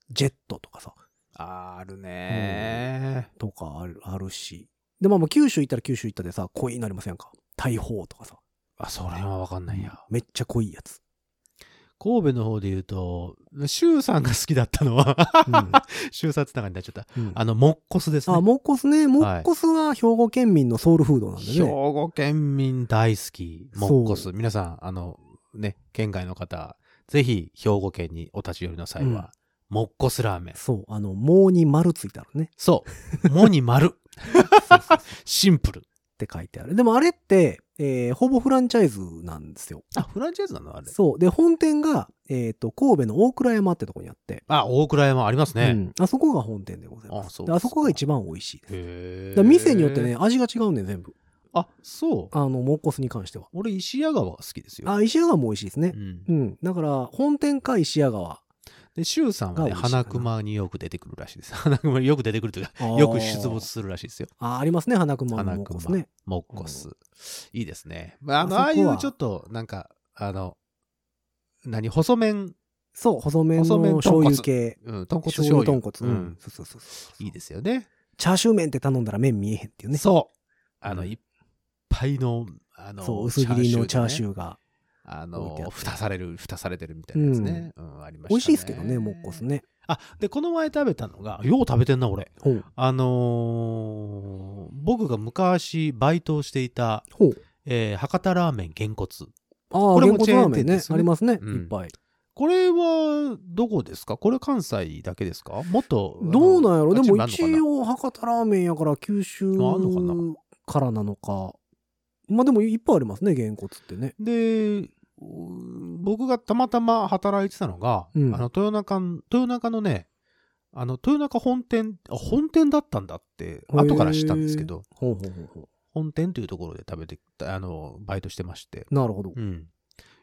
Speaker 2: ジェットとかさ、
Speaker 3: ああるね
Speaker 2: とかあるあるし。で、まあまあ九州行ったら九州行ったでさ、濃いのありませんか？大砲とかさ。
Speaker 3: あ、それはわかんないや。
Speaker 2: めっちゃ濃いやつ。
Speaker 3: 神戸の方で言うと、シュウさんが好きだったのは、
Speaker 2: うん *laughs*
Speaker 3: シュウサつながりになっちゃった。
Speaker 2: うん
Speaker 3: あの、モッコスですね。
Speaker 2: あ、モッコスね。モッコスは兵庫県民のソウルフードなんで
Speaker 3: 兵
Speaker 2: ね。
Speaker 3: 庫県民大好き、モッコス。皆さん、あの、ね、県外の方、ぜひ兵庫県にお立ち寄りの際は、モッコスラーメン。
Speaker 2: そう。あの、棒に丸ついてあるね。
Speaker 3: そう。もに丸。シンプル。
Speaker 2: て書いてある。でもあれって、えーほぼフランチャイズなんですよ。
Speaker 3: あ、フランチャイズなの？あれ。
Speaker 2: そう。で、本店が、えっ、と、神戸の大倉山ってとこにあって、
Speaker 3: あ、大倉山ありますね。
Speaker 2: うん、あそこが本店でございます。
Speaker 3: あそう
Speaker 2: であそこが一番美味しいです。
Speaker 3: へ
Speaker 2: だ店によってね、。味が違うねん、全部。
Speaker 3: あ、そう。
Speaker 2: あの、モッコスに関しては。
Speaker 3: 俺、石屋川が好きですよ。
Speaker 2: あ、石屋川も美味しいですね
Speaker 3: う。ん
Speaker 2: う。ん。だから、本店か石屋川。
Speaker 3: で、シュウさんはね、花熊によく出てくるらしいです。*laughs* 花熊によく出てくるというか、よく出没するらしいですよ。
Speaker 2: あ、ありますね、花熊の
Speaker 3: 花
Speaker 2: モッコス
Speaker 3: 熊
Speaker 2: ね。、
Speaker 3: モッコス。いいですね。まあ、あの、
Speaker 2: あ
Speaker 3: ああいうちょっと、なんか、あの、何、細麺、
Speaker 2: そう、細麺の醤油系。
Speaker 3: うん、豚骨
Speaker 2: 醤
Speaker 3: 醤油。
Speaker 2: 油豚骨。
Speaker 3: う
Speaker 2: うんん。。そうそうそうそう。
Speaker 3: いいですよね。
Speaker 2: チャーシュー麺って頼んだら麺見えへんっていうね。
Speaker 3: そう。あの、
Speaker 2: うん
Speaker 3: いっぱいの、あの、
Speaker 2: そう、薄切りのチャーシ
Speaker 3: ュー
Speaker 2: が。
Speaker 3: あの蓋される、蓋されてるみたいなやつね。うん、ありましたね。
Speaker 2: 美味しいですけどね、モッコス。ね。
Speaker 3: あ、で、この前食べたのが、よう食べてんな、俺。あのー僕が昔バイトをしていた。えー博多ラーメンげんこつ。
Speaker 2: ああ、
Speaker 3: これもチェーン店です。ね
Speaker 2: ありますね。
Speaker 3: うん
Speaker 2: いっぱい。
Speaker 3: これは、どこですか？これ関西だけですか？もっと。
Speaker 2: どうなんやろ？でも一応博多ラーメンやから九州
Speaker 3: あんのかな
Speaker 2: からなのか。まあでもいっぱいありますね、げんこつってね。
Speaker 3: で、う僕がたまたま働いてたのが、
Speaker 2: うん
Speaker 3: あの、豊中、豊中のね、あの、豊中本店、あ、本店だったんだって、後から知ったんですけど、
Speaker 2: ほうほうほうほ
Speaker 3: 本店というところで食べて、あの、バイトしてまして、
Speaker 2: う。なるほど。
Speaker 3: うん。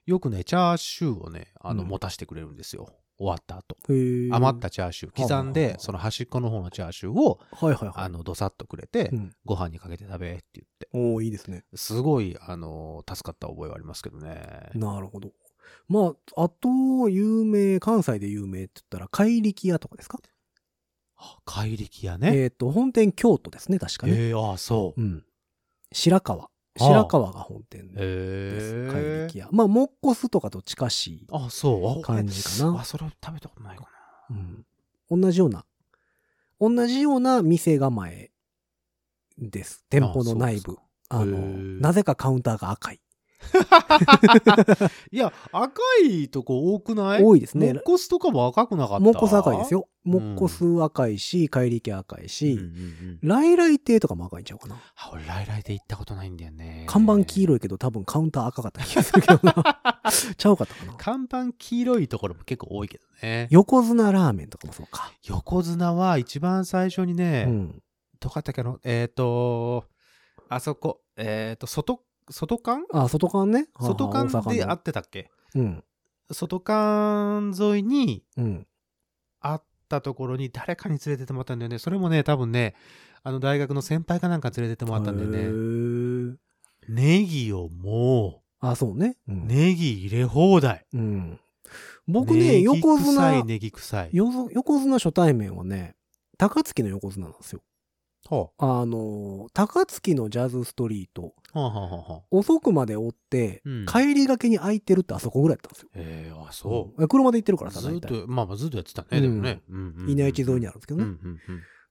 Speaker 3: よくね、チャーシューをね、あの、
Speaker 2: うん
Speaker 3: 持たせてくれるんですよ。終わった後。余ったチャーシュー、刻んでその端っこの方のチャーシューを、
Speaker 2: はいはいはい。
Speaker 3: あの、どさっとくれて
Speaker 2: う、ん。
Speaker 3: ご飯にかけて食べって言って。
Speaker 2: おーいいですね。
Speaker 3: すごい、あの、助かった覚えはありますけどね。
Speaker 2: なるほど。まあ、あと、有名、関西で有名って言ったら、怪力屋とかですか？
Speaker 3: あ怪力屋ね。
Speaker 2: えっ、と、本店京都ですね、確かね。
Speaker 3: ええああ、そう。
Speaker 2: うん。白川。
Speaker 3: あ
Speaker 2: 白川が本店です。
Speaker 3: へ
Speaker 2: 怪
Speaker 3: え
Speaker 2: 力屋。まあ、モッコスとかと近しい
Speaker 3: あ、そう。あ
Speaker 2: 感じかな
Speaker 3: あ、。それ食べたことないか
Speaker 2: うん。同じような、同じような店構えです。店舗の内部。あの、なぜかカウンターが赤い。
Speaker 3: な。*laughs* いや、赤いとこ多くない？
Speaker 2: 多いですね
Speaker 3: モッコスとかも赤くなかった？
Speaker 2: モッコス赤いです。よ。
Speaker 3: ん
Speaker 2: モッコス赤いし、怪力赤い
Speaker 3: うん
Speaker 2: し。ライライ亭とかも赤いんちゃうかな？
Speaker 3: あ、俺、ライライで行ったことないんだよね。
Speaker 2: 看板黄色いけど多分カウンター赤かった気がするけどな。*laughs* ちゃうかったかな？
Speaker 3: 看板黄色いところも結構多いけどね。
Speaker 2: 横綱ラーメンとかもそうか。
Speaker 3: 横綱は一番最初にね、
Speaker 2: うん。
Speaker 3: どこだったっけなえっ、と、あそこ、えっ、と、外、外館？
Speaker 2: あ、外館ね。
Speaker 3: 外館で
Speaker 2: 大阪の
Speaker 3: 会ってたっけ？
Speaker 2: うん。
Speaker 3: 外館沿いに
Speaker 2: うん。
Speaker 3: あったところに誰かに連れてってもらったんだよね。それもね、多分ね、あの大学の先輩かなんか連れてってもらったんだよ
Speaker 2: へ
Speaker 3: ね。
Speaker 2: ー
Speaker 3: ネギをも
Speaker 2: あ、そうね。う
Speaker 3: う、
Speaker 2: ん。
Speaker 3: ネギ入れ放題。
Speaker 2: うん。僕ね、
Speaker 3: ネギ
Speaker 2: 横
Speaker 3: 臭
Speaker 2: 綱
Speaker 3: い、、ネギ臭い。
Speaker 2: よ横綱初対面はね、高槻の横綱なんですよ。
Speaker 3: は
Speaker 2: あの、高槻のジャズストリート、
Speaker 3: あ、はあはあはあ、
Speaker 2: 遅くまで追って、
Speaker 3: うん
Speaker 2: 帰りがけに空いてるってあそこぐらいだったんですよ。
Speaker 3: ええあ、そう。
Speaker 2: うん車で行ってるからさ、
Speaker 3: ずっ。と、まあまあずっとやってたね、でもね。うんうんうん
Speaker 2: 稲市沿いにあるんですけどね。
Speaker 3: うんうん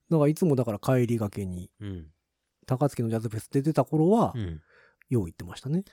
Speaker 2: だからいつもだから帰りがけに、
Speaker 3: うん。うん。
Speaker 2: 高槻のジャズフェス出てた頃は
Speaker 3: う、ん。
Speaker 2: よう行ってましたね。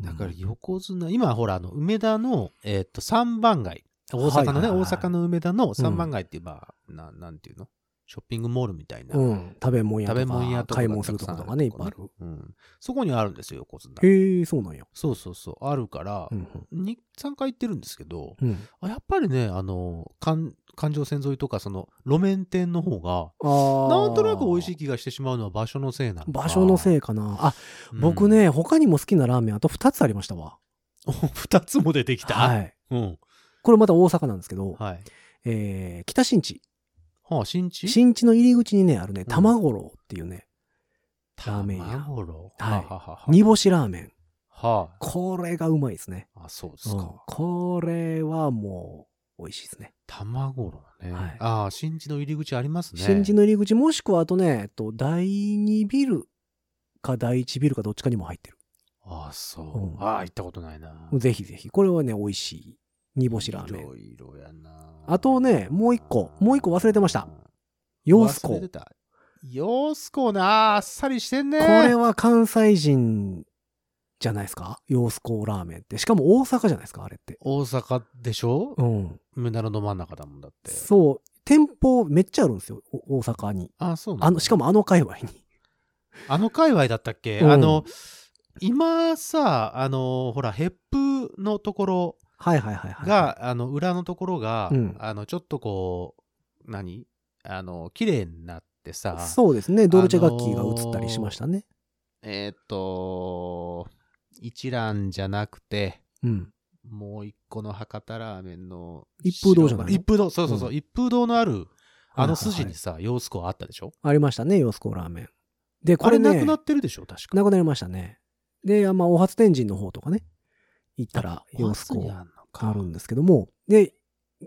Speaker 3: だから
Speaker 2: うん
Speaker 3: 横綱、今ほら、あの、梅田の、えーっと、三番街。大阪のね、
Speaker 2: はいはいはい
Speaker 3: 大阪の梅田の三番街っていう、まあ、ななんていうの？ショッピングモールみたいな。
Speaker 2: うん。食べ物屋とか、
Speaker 3: 食べ物屋とか
Speaker 2: 買い物するとことかね、いっぱいある。
Speaker 3: うん。そこにあるんですよ、横綱。
Speaker 2: へえ、そうなんや。
Speaker 3: そうそうそう、あるから
Speaker 2: う、ん
Speaker 3: 2、3回行ってるんですけど、
Speaker 2: うん。
Speaker 3: やっぱりね、あの、環環状線沿いとか、その、路面店の方が。なんとなく美味しい気がしてしまうのは場所のせいなのか
Speaker 2: 場所のせ
Speaker 3: い。
Speaker 2: いかな。あ、僕ね、他にも好きなラーメンあと2つありましたわ。
Speaker 3: うん。二つも出てきた。
Speaker 2: はい。
Speaker 3: うん。
Speaker 2: これまた大阪なんですけど、
Speaker 3: はい。
Speaker 2: えー、北新地。
Speaker 3: はあ、新地？
Speaker 2: 新地の入り口にね、あるね、玉五郎っていうね、ラーメン屋
Speaker 3: 玉五郎？
Speaker 2: はい
Speaker 3: はははは
Speaker 2: 煮干しラーメン。
Speaker 3: は
Speaker 2: これがうまいですね。
Speaker 3: あ。あ、そうです
Speaker 2: うん
Speaker 3: か。
Speaker 2: これはもう、美味しいですね。
Speaker 3: 玉五郎ね。
Speaker 2: はい
Speaker 3: ああ、新地の入り口ありますね。
Speaker 2: 新地の入り口、もしくはあとね、えっと、第2ビルか第1ビルかどっちかにも入ってる。
Speaker 3: ああ、そう。
Speaker 2: うん
Speaker 3: ああ、行ったことないな。
Speaker 2: ぜひぜひ。これはね、美味しい。煮干しラーメン。
Speaker 3: いろいろやな。
Speaker 2: あとねもう一個もう一個忘れてました。ヨースコ。こ
Speaker 3: 忘れてた。ヨースコな、あっさりしてんね。
Speaker 2: れは関西人じゃないですか？ヨースコラーメンって。しかも大阪じゃないですか？あれって。
Speaker 3: 大阪でしょ？
Speaker 2: うん。
Speaker 3: 梅田のど真ん中だもんだって。
Speaker 2: そう。店舗めっちゃあるんですよ。お大阪に。
Speaker 3: あ、そうな
Speaker 2: の、しかもあの界隈に。
Speaker 3: あの界隈だったっけ、
Speaker 2: うん
Speaker 3: あの、今さ、あの、ほら、ヘップのところ
Speaker 2: はいはいはいはい。
Speaker 3: が、あの、裏のところが、
Speaker 2: うん
Speaker 3: あの、ちょっとこう、何？あの、綺麗になってさ、
Speaker 2: そうですね。ドルチェ楽器が映ったりしましたね。
Speaker 3: えーっと、一蘭じゃなくて、
Speaker 2: うん。
Speaker 3: もう一個の博多ラーメンの。
Speaker 2: 一風堂じゃないの？
Speaker 3: 一風堂、そうそうそう。
Speaker 2: うん
Speaker 3: 一風堂のある、あの筋にさ、洋スコあったでしょ？
Speaker 2: ありましたね、ヨースコラーメン。で、こ
Speaker 3: これ
Speaker 2: れね、
Speaker 3: なくなってるでしょ？確か。
Speaker 2: なくなりましたね。で、まあ、お初天神の方とかね、行ったら、ヨースコ
Speaker 3: お初にあ
Speaker 2: るんですけども、で、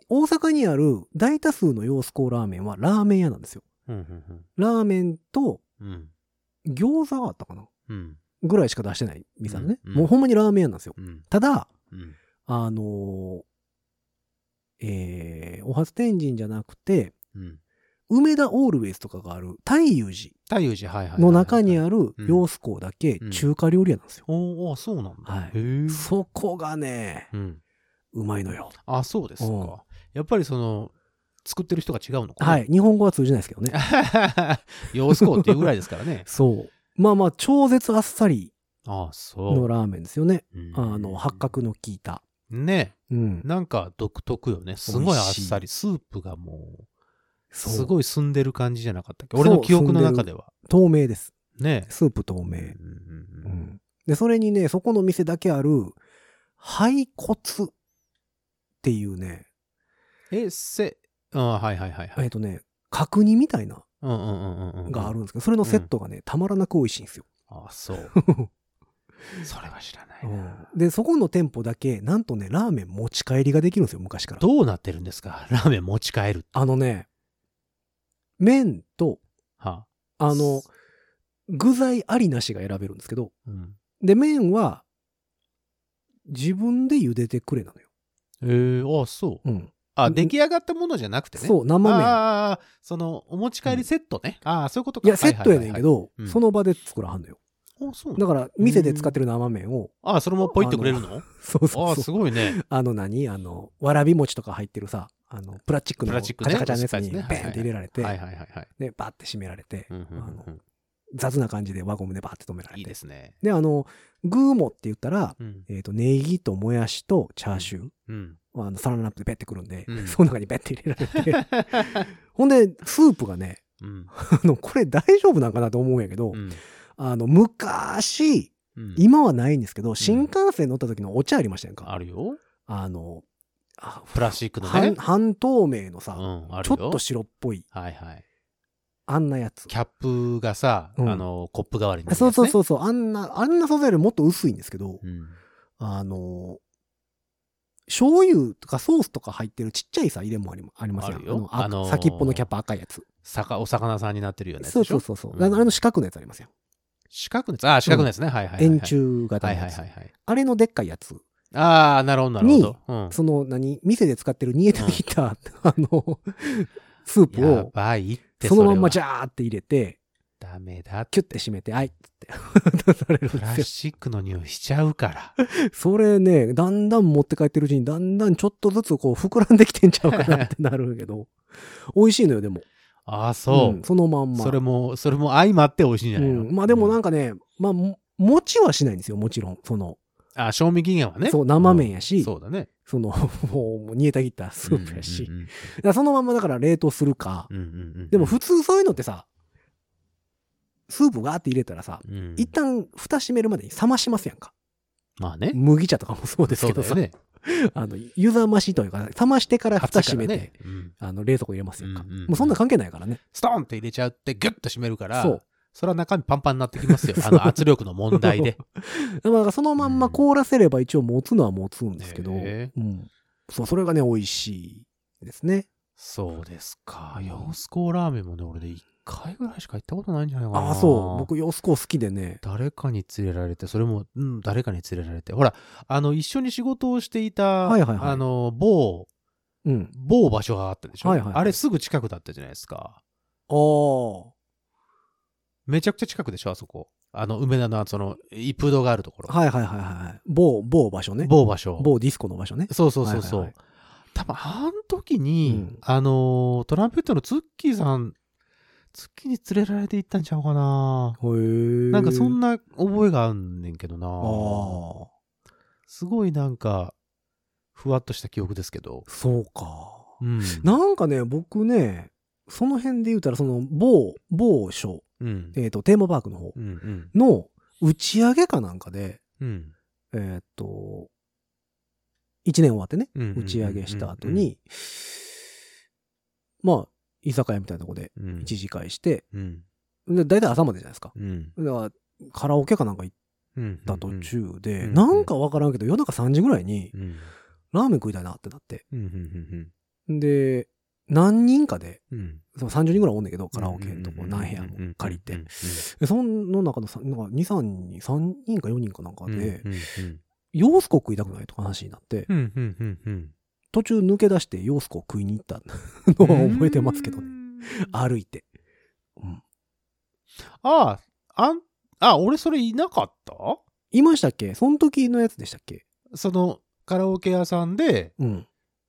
Speaker 2: 大阪にある大多数のヨースコラーメンはラーメン屋なんですよ。
Speaker 3: うんうん
Speaker 2: ラーメンと
Speaker 3: うん。
Speaker 2: 餃子があったかな？
Speaker 3: うん。
Speaker 2: ぐらいしか出してない店ね、
Speaker 3: うんうん
Speaker 2: もうほんまにラーメン屋なんですよ。
Speaker 3: うん。
Speaker 2: ただ、
Speaker 3: うん。
Speaker 2: あのーえー、お初天神じゃなくて、
Speaker 3: うん。
Speaker 2: 梅田オールウェイズとかがある太遊寺
Speaker 3: 太陽寺、はいはい。
Speaker 2: の中にある
Speaker 3: うん
Speaker 2: ヨースコだけ
Speaker 3: うん
Speaker 2: 中華料理屋なんですよ。
Speaker 3: おーあ、そうなんだ。
Speaker 2: はい。そこがね、
Speaker 3: うん。
Speaker 2: うまいのよ。
Speaker 3: あ、そうです
Speaker 2: うん
Speaker 3: か。やっぱりその、作ってる人が違うのかな？
Speaker 2: はい。日本語は通じないですけどね。*laughs*
Speaker 3: 洋スコっていうぐらいですからね。*laughs*
Speaker 2: そう。まあまあ、超絶あっさり。のラーメンですよね。
Speaker 3: うん
Speaker 2: あの、八角の効いた。
Speaker 3: ね。
Speaker 2: うん。
Speaker 3: なんか独特よね。すごいあっさり。スープがもうすごい澄んでる感じじゃなかったっけ？俺の記憶の中では。
Speaker 2: 透明です。
Speaker 3: ね。
Speaker 2: スープ透明。
Speaker 3: うん。
Speaker 2: で、それにね、そこの店だけある、肺骨っっていうね、
Speaker 3: え、せ、あはいはいはいはい。
Speaker 2: えっとね、角煮みたいな、
Speaker 3: うんうんうんうんうん。
Speaker 2: があるんですけど、それのセットがね、たまらなく美味しいんですよ。
Speaker 3: あ、そう。*laughs* それは知らない
Speaker 2: うん
Speaker 3: な。
Speaker 2: で、そこの店舗だけ、なんとね、ラーメン持ち帰りができるんですよ、昔から。
Speaker 3: どうなってるんですか？ラーメン持ち帰る。
Speaker 2: あのね、麺と、
Speaker 3: は
Speaker 2: あの、具材ありなしが選べるんですけど、
Speaker 3: うん。
Speaker 2: で、麺は、自分で茹でてくれなのよ。
Speaker 3: えー、あ、そう。
Speaker 2: うん。
Speaker 3: あ、
Speaker 2: うん
Speaker 3: 出来上がったものじゃなくてね。
Speaker 2: そう、生麺。
Speaker 3: ああ、その、お持ち帰りセットね。ああ、そういうことか。
Speaker 2: いや、セットやねんけど
Speaker 3: うん、
Speaker 2: その場で作らはんのよ。
Speaker 3: あ、そう
Speaker 2: だから、店で使ってる生麺を、
Speaker 3: ああ、それもポイってくれるの？*laughs*
Speaker 2: そうそう
Speaker 3: ああ、
Speaker 2: そう
Speaker 3: す。ごいね。
Speaker 2: あの何？あの、わらび餅とか入ってるさ、あの、プラスチックのカチャカチャのやつに
Speaker 3: そうですね
Speaker 2: ペーンって入れられて、
Speaker 3: はいはいはいはい。
Speaker 2: で、バーって閉められて、雑な感じで輪ゴムでバーって止められて。
Speaker 3: いいですね。
Speaker 2: で、あの、グーモって言ったら、
Speaker 3: うん。
Speaker 2: えっ、と、ネギともやしとチャーシュー、
Speaker 3: うん。
Speaker 2: あの、サランラップでペッてくるんで、
Speaker 3: うん *laughs*
Speaker 2: その中にペッて入れられて、*laughs* ほんで、スープがね、
Speaker 3: うん。
Speaker 2: あの、これ大丈夫なんかなと思うんやけど、
Speaker 3: うん。
Speaker 2: あの、昔、
Speaker 3: うん
Speaker 2: 今はないんですけど、新幹線乗った時のお茶ありましたやんか？
Speaker 3: あるよ。
Speaker 2: あの、あ
Speaker 3: プラスチックのね。
Speaker 2: 半半透明のさ、
Speaker 3: うん、あるよ。
Speaker 2: ちょっと白っぽい、
Speaker 3: はいはい。
Speaker 2: あんなやつ。
Speaker 3: キャップがさ、
Speaker 2: うん
Speaker 3: あの、コップ代わりになる
Speaker 2: そう
Speaker 3: やつね。
Speaker 2: そうそうそう、あんな、あんな素材よりもっと薄いんですけど、
Speaker 3: うん。
Speaker 2: あの、醤油とかソースとか入ってるちっちゃいさ、入れもありありますよ。
Speaker 3: あるよ
Speaker 2: あの、
Speaker 3: あのー
Speaker 2: 先っぽのキャップ赤いやつ。
Speaker 3: さか、お魚さんになってるよね。
Speaker 2: そうそうそうそう、
Speaker 3: うん
Speaker 2: あのあれの四角のやつありますよ。
Speaker 3: 四角のやつあ、四角のやつね。はいはいはいはい。
Speaker 2: 円柱型
Speaker 3: はい
Speaker 2: のやつ。
Speaker 3: はいはいはい。
Speaker 2: あれのでっかいやつ。
Speaker 3: ああ、なるほどなるほど。うん。
Speaker 2: その、何？店で使ってる煮えてきた、あの、スープ
Speaker 3: や
Speaker 2: を、
Speaker 3: ばいって、
Speaker 2: そのまんまジ
Speaker 3: ゃ
Speaker 2: ャーって入れて、
Speaker 3: ダメだ。
Speaker 2: キュッて閉めて、はいっつって *laughs* 出されるん
Speaker 3: プラスチックの匂いしちゃうから。
Speaker 2: よ。それね、だんだん持って帰ってるうちに、だんだんちょっとずつこう膨らんできてんちゃうかなってなるけど、*laughs* 美味しいのよ、でも。
Speaker 3: ああ、そう。
Speaker 2: んそのまんま。
Speaker 3: それも、それも相まって美味しいんじゃないの、
Speaker 2: うん、まあでもなん
Speaker 3: か、
Speaker 2: かね、まあ、も持ちはしないんですよ、もちろん。その、
Speaker 3: あ賞味期限はね。
Speaker 2: そう生麺やし
Speaker 3: うんそうだね。
Speaker 2: その、*laughs* もう煮えたぎったスープやし。
Speaker 3: うんうん
Speaker 2: だからそのままだから冷凍するか。
Speaker 3: うんうんうんうん
Speaker 2: でも普通そういうのってさ、スープガーって入れたらさ、
Speaker 3: うん
Speaker 2: 一旦蓋閉めるまでに冷ましますやんか。
Speaker 3: まあね。
Speaker 2: 麦茶とかもそうですけどさ、
Speaker 3: ね。*laughs*
Speaker 2: あの、湯冷ましというか、冷ましてから蓋閉めて、
Speaker 3: ね。うん
Speaker 2: あの、冷蔵庫入れますやんか。
Speaker 3: うんうんうん
Speaker 2: もうそんな関係ないからね。
Speaker 3: ストンって入れちゃって、ギュッと締めるから、
Speaker 2: そう。
Speaker 3: それは中身パンパンになってきますよ。*laughs* あの圧力の問題で。*laughs*
Speaker 2: だからそのまんま凍らせれば一応持つのは持つんですけど、
Speaker 3: へ
Speaker 2: うん。そう、それがね、美味しいですね。
Speaker 3: そうですか。ヨースコーラーメンもね、俺で1回ぐらいしか行ったことないんじゃないかな。
Speaker 2: ああ、そう。僕、ヨースコ好きでね。
Speaker 3: 誰かに連れられて、それも、うん、誰かに連れられて。ほら、あの、一緒に仕事をしていた、
Speaker 2: はいはいはい
Speaker 3: あの、某、
Speaker 2: うん。
Speaker 3: 某場所があったでしょ、
Speaker 2: はいはいはい
Speaker 3: あれすぐ近くだったじゃないですか。
Speaker 2: ああ。
Speaker 3: めちゃくちゃ近くでしょあそこ。あの、梅田の、その、一風堂があるところ。
Speaker 2: はいはいはいはい。某、某場所ね。
Speaker 3: 某場所。
Speaker 2: 某ディスコの場所ね。
Speaker 3: そうそうそうそう。
Speaker 2: はいはいはい
Speaker 3: 多分、あの時に、
Speaker 2: うん
Speaker 3: あのートランペットのツッキーさん、ツッキーに連れられて行ったんちゃうかな。
Speaker 2: へえ。
Speaker 3: なんかそん
Speaker 2: な。
Speaker 3: な覚えがあんねんけどな。
Speaker 2: ああ。
Speaker 3: すごいなんか、ふわっとした記憶ですけど。
Speaker 2: そうか。
Speaker 3: うん。
Speaker 2: なんかね、僕ね、その辺で言うたら、その、某、某所、
Speaker 3: うん。
Speaker 2: えっ、と、テーマパークの方。の打ち上げかなんかで、
Speaker 3: うん。
Speaker 2: えっ、と、一年終わってね、
Speaker 3: うん
Speaker 2: 打ち上げした後に、まあ、居酒屋みたいなとこで
Speaker 3: うん、
Speaker 2: 一次会して、
Speaker 3: うん。
Speaker 2: で、大体朝までじゃないですか。
Speaker 3: うん。
Speaker 2: だから、カラオケかなんか行っ
Speaker 3: うん。
Speaker 2: た途中で、
Speaker 3: うん
Speaker 2: なんかわからんけど、夜中3時ぐらいに、
Speaker 3: うん。
Speaker 2: ラーメン食いたいなってなって。で、何人かで、
Speaker 3: うん。
Speaker 2: その30人ぐらいおんねんけど、カラオケのとこ
Speaker 3: うん
Speaker 2: 何部屋も借りてその中のさなんか2、3人、3人か4人かなんか
Speaker 3: うん。
Speaker 2: で
Speaker 3: う、ん。うん。
Speaker 2: ヨースコ食いたくないとか話になって。途中抜け出してヨースコ食いに行ったの *laughs* は覚えてますけどね。歩いて。うん
Speaker 3: ああ、あん、あ、俺それいなかった？
Speaker 2: いましたっけ？その時のやつでしたっけ？
Speaker 3: その、カラオケ屋さんで
Speaker 2: うん。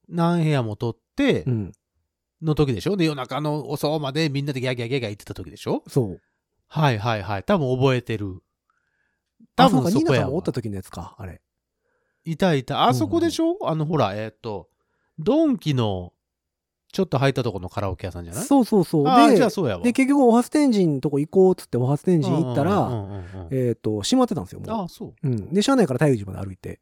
Speaker 3: 何部屋も取って
Speaker 2: う、ん。
Speaker 3: の時でしょ？で、夜中の遅までみんなでギャーギャーギャーギャー言ってた時でしょ？
Speaker 2: そう。
Speaker 3: はいはいはい。多分覚えてる。
Speaker 2: あ、
Speaker 3: 多
Speaker 2: そうか、ニーナ
Speaker 3: 分そこやわ
Speaker 2: さんもおった時のやつか、あれ。
Speaker 3: いたいた。あそこでしょ？あの、ほら、えーっと、ドンキの、ちょっと入ったとこのカラオケ屋さんじゃない？
Speaker 2: そうそうそう。
Speaker 3: ああ、じゃ
Speaker 2: で
Speaker 3: あ、そうやわ。
Speaker 2: で、結局、お初天神のとこ行こうっつって、お初天神行ったら、
Speaker 3: うんうんうんうんうん
Speaker 2: えっと、閉まってたんですよ、もう。
Speaker 3: ああ、そう。
Speaker 2: うん。で、車内から大寺まで歩いて。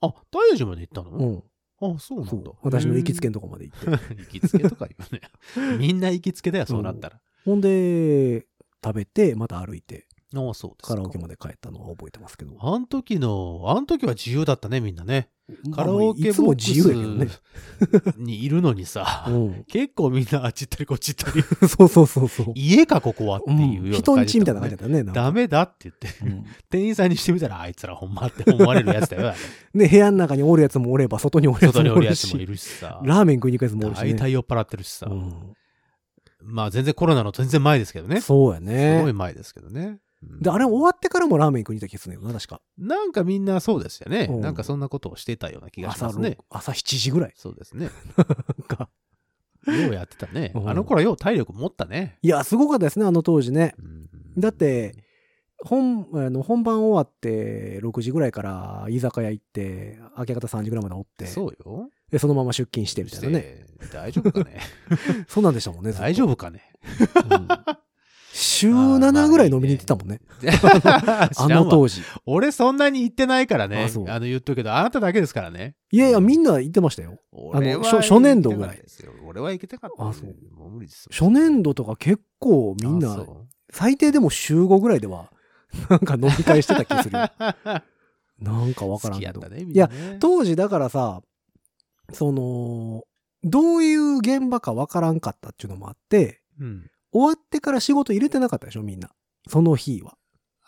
Speaker 3: あ、大寺まで行ったの？
Speaker 2: うん。
Speaker 3: あ、そうなんだ。
Speaker 2: 私の行きつけ
Speaker 3: ん
Speaker 2: のとこまで行って。*laughs*
Speaker 3: 行きつけとか言うね。*laughs* みんな行きつけだよ、そうなったら。
Speaker 2: ほんで、食べて、また歩いて、
Speaker 3: ああ、そうですか。
Speaker 2: カラオケまで帰ったのは覚えてますけど。
Speaker 3: あの時の、あの時は自由だったね、みんなね。カラオケボックス。にいるのにさ、
Speaker 2: うん。
Speaker 3: 結構みんなあっち行ったりこっち行ったり、*laughs*
Speaker 2: そうそうそうそう。
Speaker 3: 家かここはって
Speaker 2: う
Speaker 3: いうような
Speaker 2: 人んちみたいな感じだったね。
Speaker 3: ダメだって言って、
Speaker 2: うん
Speaker 3: 店員さんにしてみたら、あいつらほんまって思われるやつだよ。あれ
Speaker 2: で、部屋の中におるやつもおれば、外におるやつ
Speaker 3: 外におる
Speaker 2: もおるし、
Speaker 3: やつもいるしさ。
Speaker 2: ラーメン食いに行くやつもおるしね。
Speaker 3: 大体酔っ払ってるしさ。
Speaker 2: うん
Speaker 3: まあ全然コロナの全然前ですけどね。す
Speaker 2: そうや
Speaker 3: ごい
Speaker 2: ね。
Speaker 3: 前ですけどね。うん
Speaker 2: で、あれ終わってからもラーメン食いに行った気がするんだよな、確か。
Speaker 3: なんかみんなそうですよね。
Speaker 2: うん
Speaker 3: なんかそんなことをしてたような気がし
Speaker 2: 朝
Speaker 3: ますね
Speaker 2: 6。朝7時ぐらい。
Speaker 3: そうですね。*laughs*
Speaker 2: なんか
Speaker 3: ようやってたね。
Speaker 2: うん
Speaker 3: あの頃はよう体力持ったね。
Speaker 2: いや、すごかったですね、あの当時ね。
Speaker 3: うん
Speaker 2: だって、本、あの、本番終わって、6時ぐらいから居酒屋行って、明け方3時ぐらいまでおって、
Speaker 3: そうよ。
Speaker 2: で、そのまま出勤してみたいなね。
Speaker 3: して大丈夫かね？*laughs*
Speaker 2: そうなんでしたもんね、ずっと
Speaker 3: 大丈夫かね？
Speaker 2: うん週7ぐらい飲みに行ってたもんね。*laughs* あの当時。
Speaker 3: 俺そんなに行ってないからね。
Speaker 2: あ
Speaker 3: の言っとくけど、あなただけですからね。
Speaker 2: いやいや、みんな行ってましたよ。
Speaker 3: 俺は
Speaker 2: 初初年度ぐらい
Speaker 3: 俺は行けてなかった。
Speaker 2: あそう
Speaker 3: もう無理ですよ。
Speaker 2: 初年度とか結構みんな、最低でも週5ぐらいでは、*laughs* なんか飲み会してた気するよ。*laughs* なんかわからんけど。
Speaker 3: ね、みん
Speaker 2: いや。当時だからさ、その、どういう現場かわからんかったっていうのもあって、
Speaker 3: うん。
Speaker 2: 終わってから仕事入れてなかったでしょ、みんな。その日は。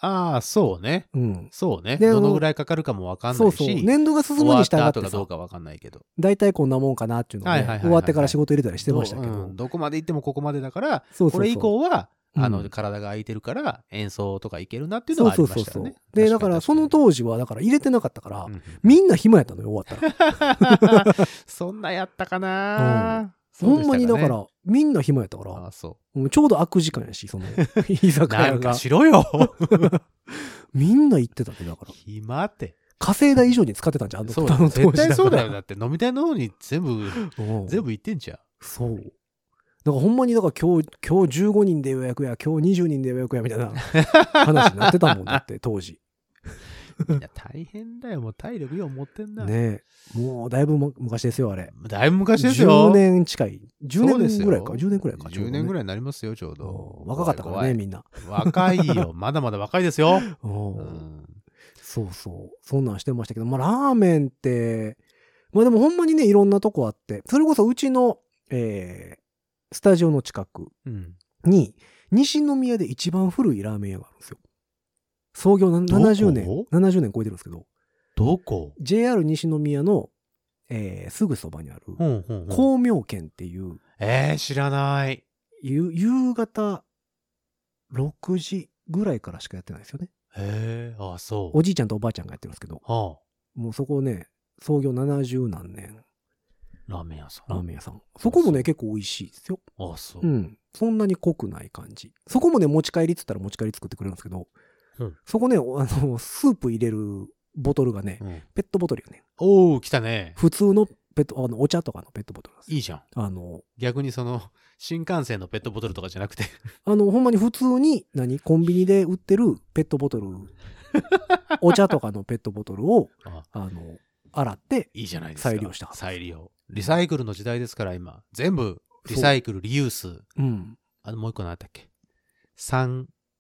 Speaker 3: ああ、そうね。
Speaker 2: うん。
Speaker 3: そうね。どのぐらいかかるかもわかんないし。
Speaker 2: そうそう。年度が進むに従
Speaker 3: た
Speaker 2: ってさ、
Speaker 3: どうかわかんないけど。
Speaker 2: 大体こんなもんかなっていうのをね
Speaker 3: はいはいはいはい
Speaker 2: 終わってから仕事入れたりしてましたけど。
Speaker 3: どこまで行ってもここまでだから、
Speaker 2: そうそうそう
Speaker 3: これ以降は、あの、
Speaker 2: うん
Speaker 3: 体が空いてるから演奏とか行けるなっていうのはありましたよね
Speaker 2: そうそうそう。。で、だからその当時は、だから入れてなかったから、
Speaker 3: うん
Speaker 2: みんな暇やったのよ、終わったら。*laughs*
Speaker 3: そんなやったかな、そう
Speaker 2: ほんまにだから、みんな暇やったから、
Speaker 3: ああ、そ
Speaker 2: もうちょうど空く時間やし、その、*laughs* 居酒屋が。
Speaker 3: んかしろよ *laughs*
Speaker 2: みんな行ってたって、だから。
Speaker 3: 暇って。
Speaker 2: 稼いだ以上に使ってたんじゃん、あの
Speaker 3: そうだ絶対そうだよ。
Speaker 2: か
Speaker 3: だって飲み会の方に全部、*laughs* 全部行ってんじゃん。
Speaker 2: そう。だからほんまに、だから今日、今日15人で予約や、今日20人で予約や、みたいな話になってたもんだって、当時。
Speaker 3: みんな大変だよ。もう体力よう持ってんな。
Speaker 2: ねえ。もう、だいぶも昔ですよ、あれ。
Speaker 3: だいぶ昔ですよ。
Speaker 2: 10年近い。10
Speaker 3: そうですよ
Speaker 2: 年ぐらいか。10年ぐらいか。
Speaker 3: 10年ぐら
Speaker 2: い。
Speaker 3: いになりますよ、ちょうど。
Speaker 2: 若かったからね、みんな。
Speaker 3: 若いよ。*laughs* まだまだ若いですよ。
Speaker 2: そうそう。そんなんしてましたけど、まあ、ラーメンって、まあでもほんまにね、いろんなとこあって、それこそうちの、えー、スタジオの近く
Speaker 3: うん。
Speaker 2: に、西宮で一番古いラーメン屋があるんですよ。創業な70年
Speaker 3: どこ、
Speaker 2: 70年超えてるんですけど、
Speaker 3: どこ
Speaker 2: ？JR 西宮の、えー、すぐそばにある、
Speaker 3: うんうんうん。
Speaker 2: 光明軒っていう、
Speaker 3: えー、知らない。
Speaker 2: ゆ夕方6時ぐらいからしかやってないですよね。
Speaker 3: へえ、あ、そ
Speaker 2: おじいちゃんとおばあちゃんがやってるんですけど、
Speaker 3: う。は
Speaker 2: もうそこね、創業70何年、
Speaker 3: あ、ラーメン屋さん。
Speaker 2: ラーメン屋さん。そこもね、結構美味しいですよ。
Speaker 3: あ、そう
Speaker 2: う。ん。そんなに濃くない感じ。そこもね、持ち帰りっつったら持ち帰り作ってくれるんですけど、
Speaker 3: うん
Speaker 2: そこね、あの、スープ入れるボトルがね、
Speaker 3: うん
Speaker 2: ペットボトルよね。
Speaker 3: おー、来たね。
Speaker 2: 普通のペット、あの、お茶とかのペットボトル
Speaker 3: いいじゃん。
Speaker 2: あの、
Speaker 3: 逆にその、新幹線のペットボトルとかじゃなくて。
Speaker 2: あの、ほんまに普通に、何コンビニで売ってるペットボトル、*laughs* お茶とかのペットボトルを、
Speaker 3: あ
Speaker 2: あの、洗って、
Speaker 3: いいじゃないですか。
Speaker 2: 再利用した
Speaker 3: 再利用。リサイクルの時代ですから、今。全部、リサイクル、リユース。
Speaker 2: うん、
Speaker 3: あの、もう一個何だったっけ？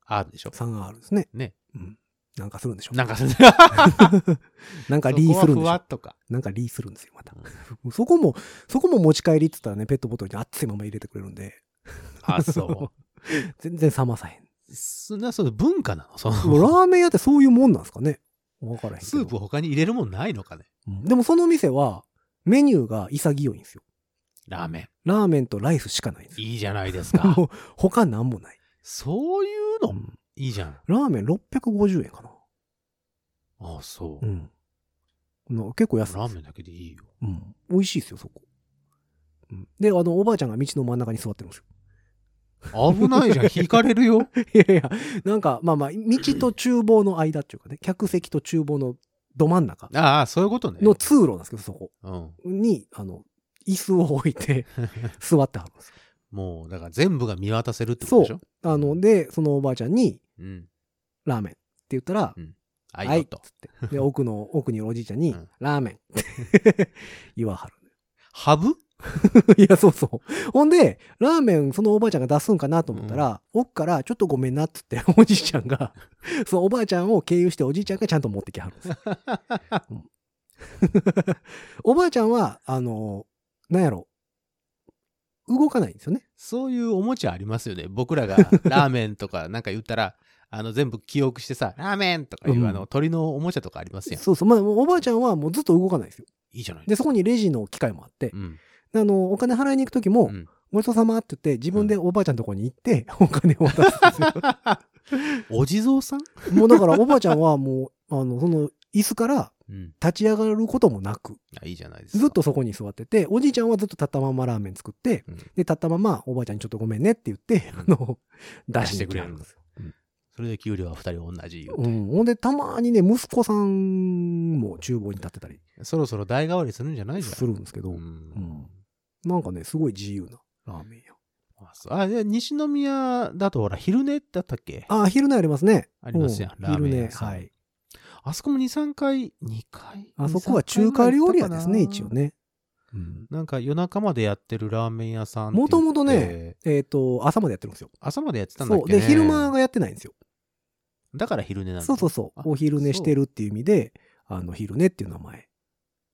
Speaker 3: ?3R でしょ
Speaker 2: 3R ですね。
Speaker 3: ね。
Speaker 2: うん。なんかするんでしょ
Speaker 3: なんか、そ *laughs*
Speaker 2: なんかリーするんでしょ
Speaker 3: ふわっとか。
Speaker 2: なんかリーするんですよ、また。*laughs* そこも、そこも持ち帰りって言ったらね、ペットボトルに熱いまま入れてくれるんで、
Speaker 3: あ、そ *laughs*
Speaker 2: 全然冷まさへん。
Speaker 3: う。そんな、そう、文化なの？その、
Speaker 2: ラーメン屋ってそういうもんなんですかね？わからへん。
Speaker 3: スープ他に入れるもんないのかね？
Speaker 2: うんでもその店は、メニューが潔いんですよ。
Speaker 3: ラーメン。
Speaker 2: ラーメンとライスしかないんですよ。
Speaker 3: いいじゃないですか。
Speaker 2: 他なんもない。
Speaker 3: そういうの、
Speaker 2: うん
Speaker 3: いいじゃん。
Speaker 2: ラーメン650円かな。
Speaker 3: あそう
Speaker 2: う。ん。の結構安いです。
Speaker 3: ラーメンだけでいいよ。
Speaker 2: うん。美味しいですよ、そこ。うんで、あの、おばあちゃんが道の真ん中に座ってるんですよ。
Speaker 3: 危ないじゃん。*laughs* 引かれるよ。
Speaker 2: いやいや、なんか、まあまあ、道と厨房の間っていうかね、*clears throat* 客席と厨房のど真ん中
Speaker 3: ああ、そういうことね。
Speaker 2: の通路なんですけど、そこ
Speaker 3: うん。
Speaker 2: に、あの、椅子を置いて *laughs* 座ってはるんですよ。
Speaker 3: もう、だから全部が見渡せるってことでしょ？
Speaker 2: あの、で、そのおばあちゃんに、
Speaker 3: うん。
Speaker 2: ラーメンって言ったら、
Speaker 3: うんあ、い
Speaker 2: はいい。
Speaker 3: よと。
Speaker 2: つって。で、*laughs* 奥の、奥にいるおじいちゃんに、
Speaker 3: うん
Speaker 2: ラーメンって *laughs* 言わはる。
Speaker 3: ハブ？*laughs*
Speaker 2: いや、そうそう。ほんで、ラーメン、そのおばあちゃんが出すんかなと思ったら、奥から、ちょっとごめんなっつって、おじいちゃんが、そのおばあちゃんを経由しておじいちゃんがちゃんと持ってきはるんですよ。うんおばあちゃんは、あの、なんやろ、動かないんですよね。
Speaker 3: そういうおもちゃありますよね。僕らが *laughs* ラーメンとかなんか言ったら、あの、全部記憶してさ、ラーメンとかいう、
Speaker 2: うん
Speaker 3: あの、鳥のおもちゃとかありますやん。
Speaker 2: そうそう。まあ、おばあちゃんはもうずっと動かないですよ。
Speaker 3: いいじゃない
Speaker 2: で、そこにレジの機械もあって
Speaker 3: う、ん。
Speaker 2: あの、お金払いに行くときも、
Speaker 3: うん
Speaker 2: ごちそうさまって言って、自分でおばあちゃんのとこに行って、*laughs* お金を渡すんですよ。*laughs*
Speaker 3: お地蔵さん？
Speaker 2: もうだからおばあちゃんはもう、あの、その、椅子から
Speaker 3: うん。
Speaker 2: 立ち上がることもなく、
Speaker 3: あいいじゃないですか。
Speaker 2: ずっとそこに座ってて、おじいちゃんはずっと立ったままラーメン作って、
Speaker 3: うん。
Speaker 2: で、立ったままおばあちゃんにちょっとごめんねって言って、あの、*laughs* 出してくれるんですよ。
Speaker 3: それで給料は二人同じ言うて。
Speaker 2: うん。ほんで、たまにね、息子さんも厨房に立ってたり。
Speaker 3: そろそろ代替わりするんじゃないじゃん。
Speaker 2: するんですけど、
Speaker 3: うん。
Speaker 2: うん。なんかね、すごい自由なラーメン屋。
Speaker 3: あで西宮だとほら、昼寝だったっけ？
Speaker 2: あ、昼寝ありますね。
Speaker 3: ありますやん。
Speaker 2: うん。
Speaker 3: ラーメン
Speaker 2: 昼寝、
Speaker 3: 屋さん。
Speaker 2: はい。
Speaker 3: あそこも2、3回、2回？
Speaker 2: あそこは中華料理屋ですね、
Speaker 3: 2 3回
Speaker 2: 一応ね。うん
Speaker 3: なんか夜中までやってるラーメン屋さん
Speaker 2: もともとね
Speaker 3: て、
Speaker 2: えっ、と、朝までやってるんですよ。
Speaker 3: 朝までやってたんだっ
Speaker 2: そう。
Speaker 3: け、ね、
Speaker 2: で、昼間がやってないんですよ。
Speaker 3: だから昼寝なんだ。
Speaker 2: そうそうそう。
Speaker 3: あ
Speaker 2: お昼寝してるっていう意味で、あの、昼寝っていう名前。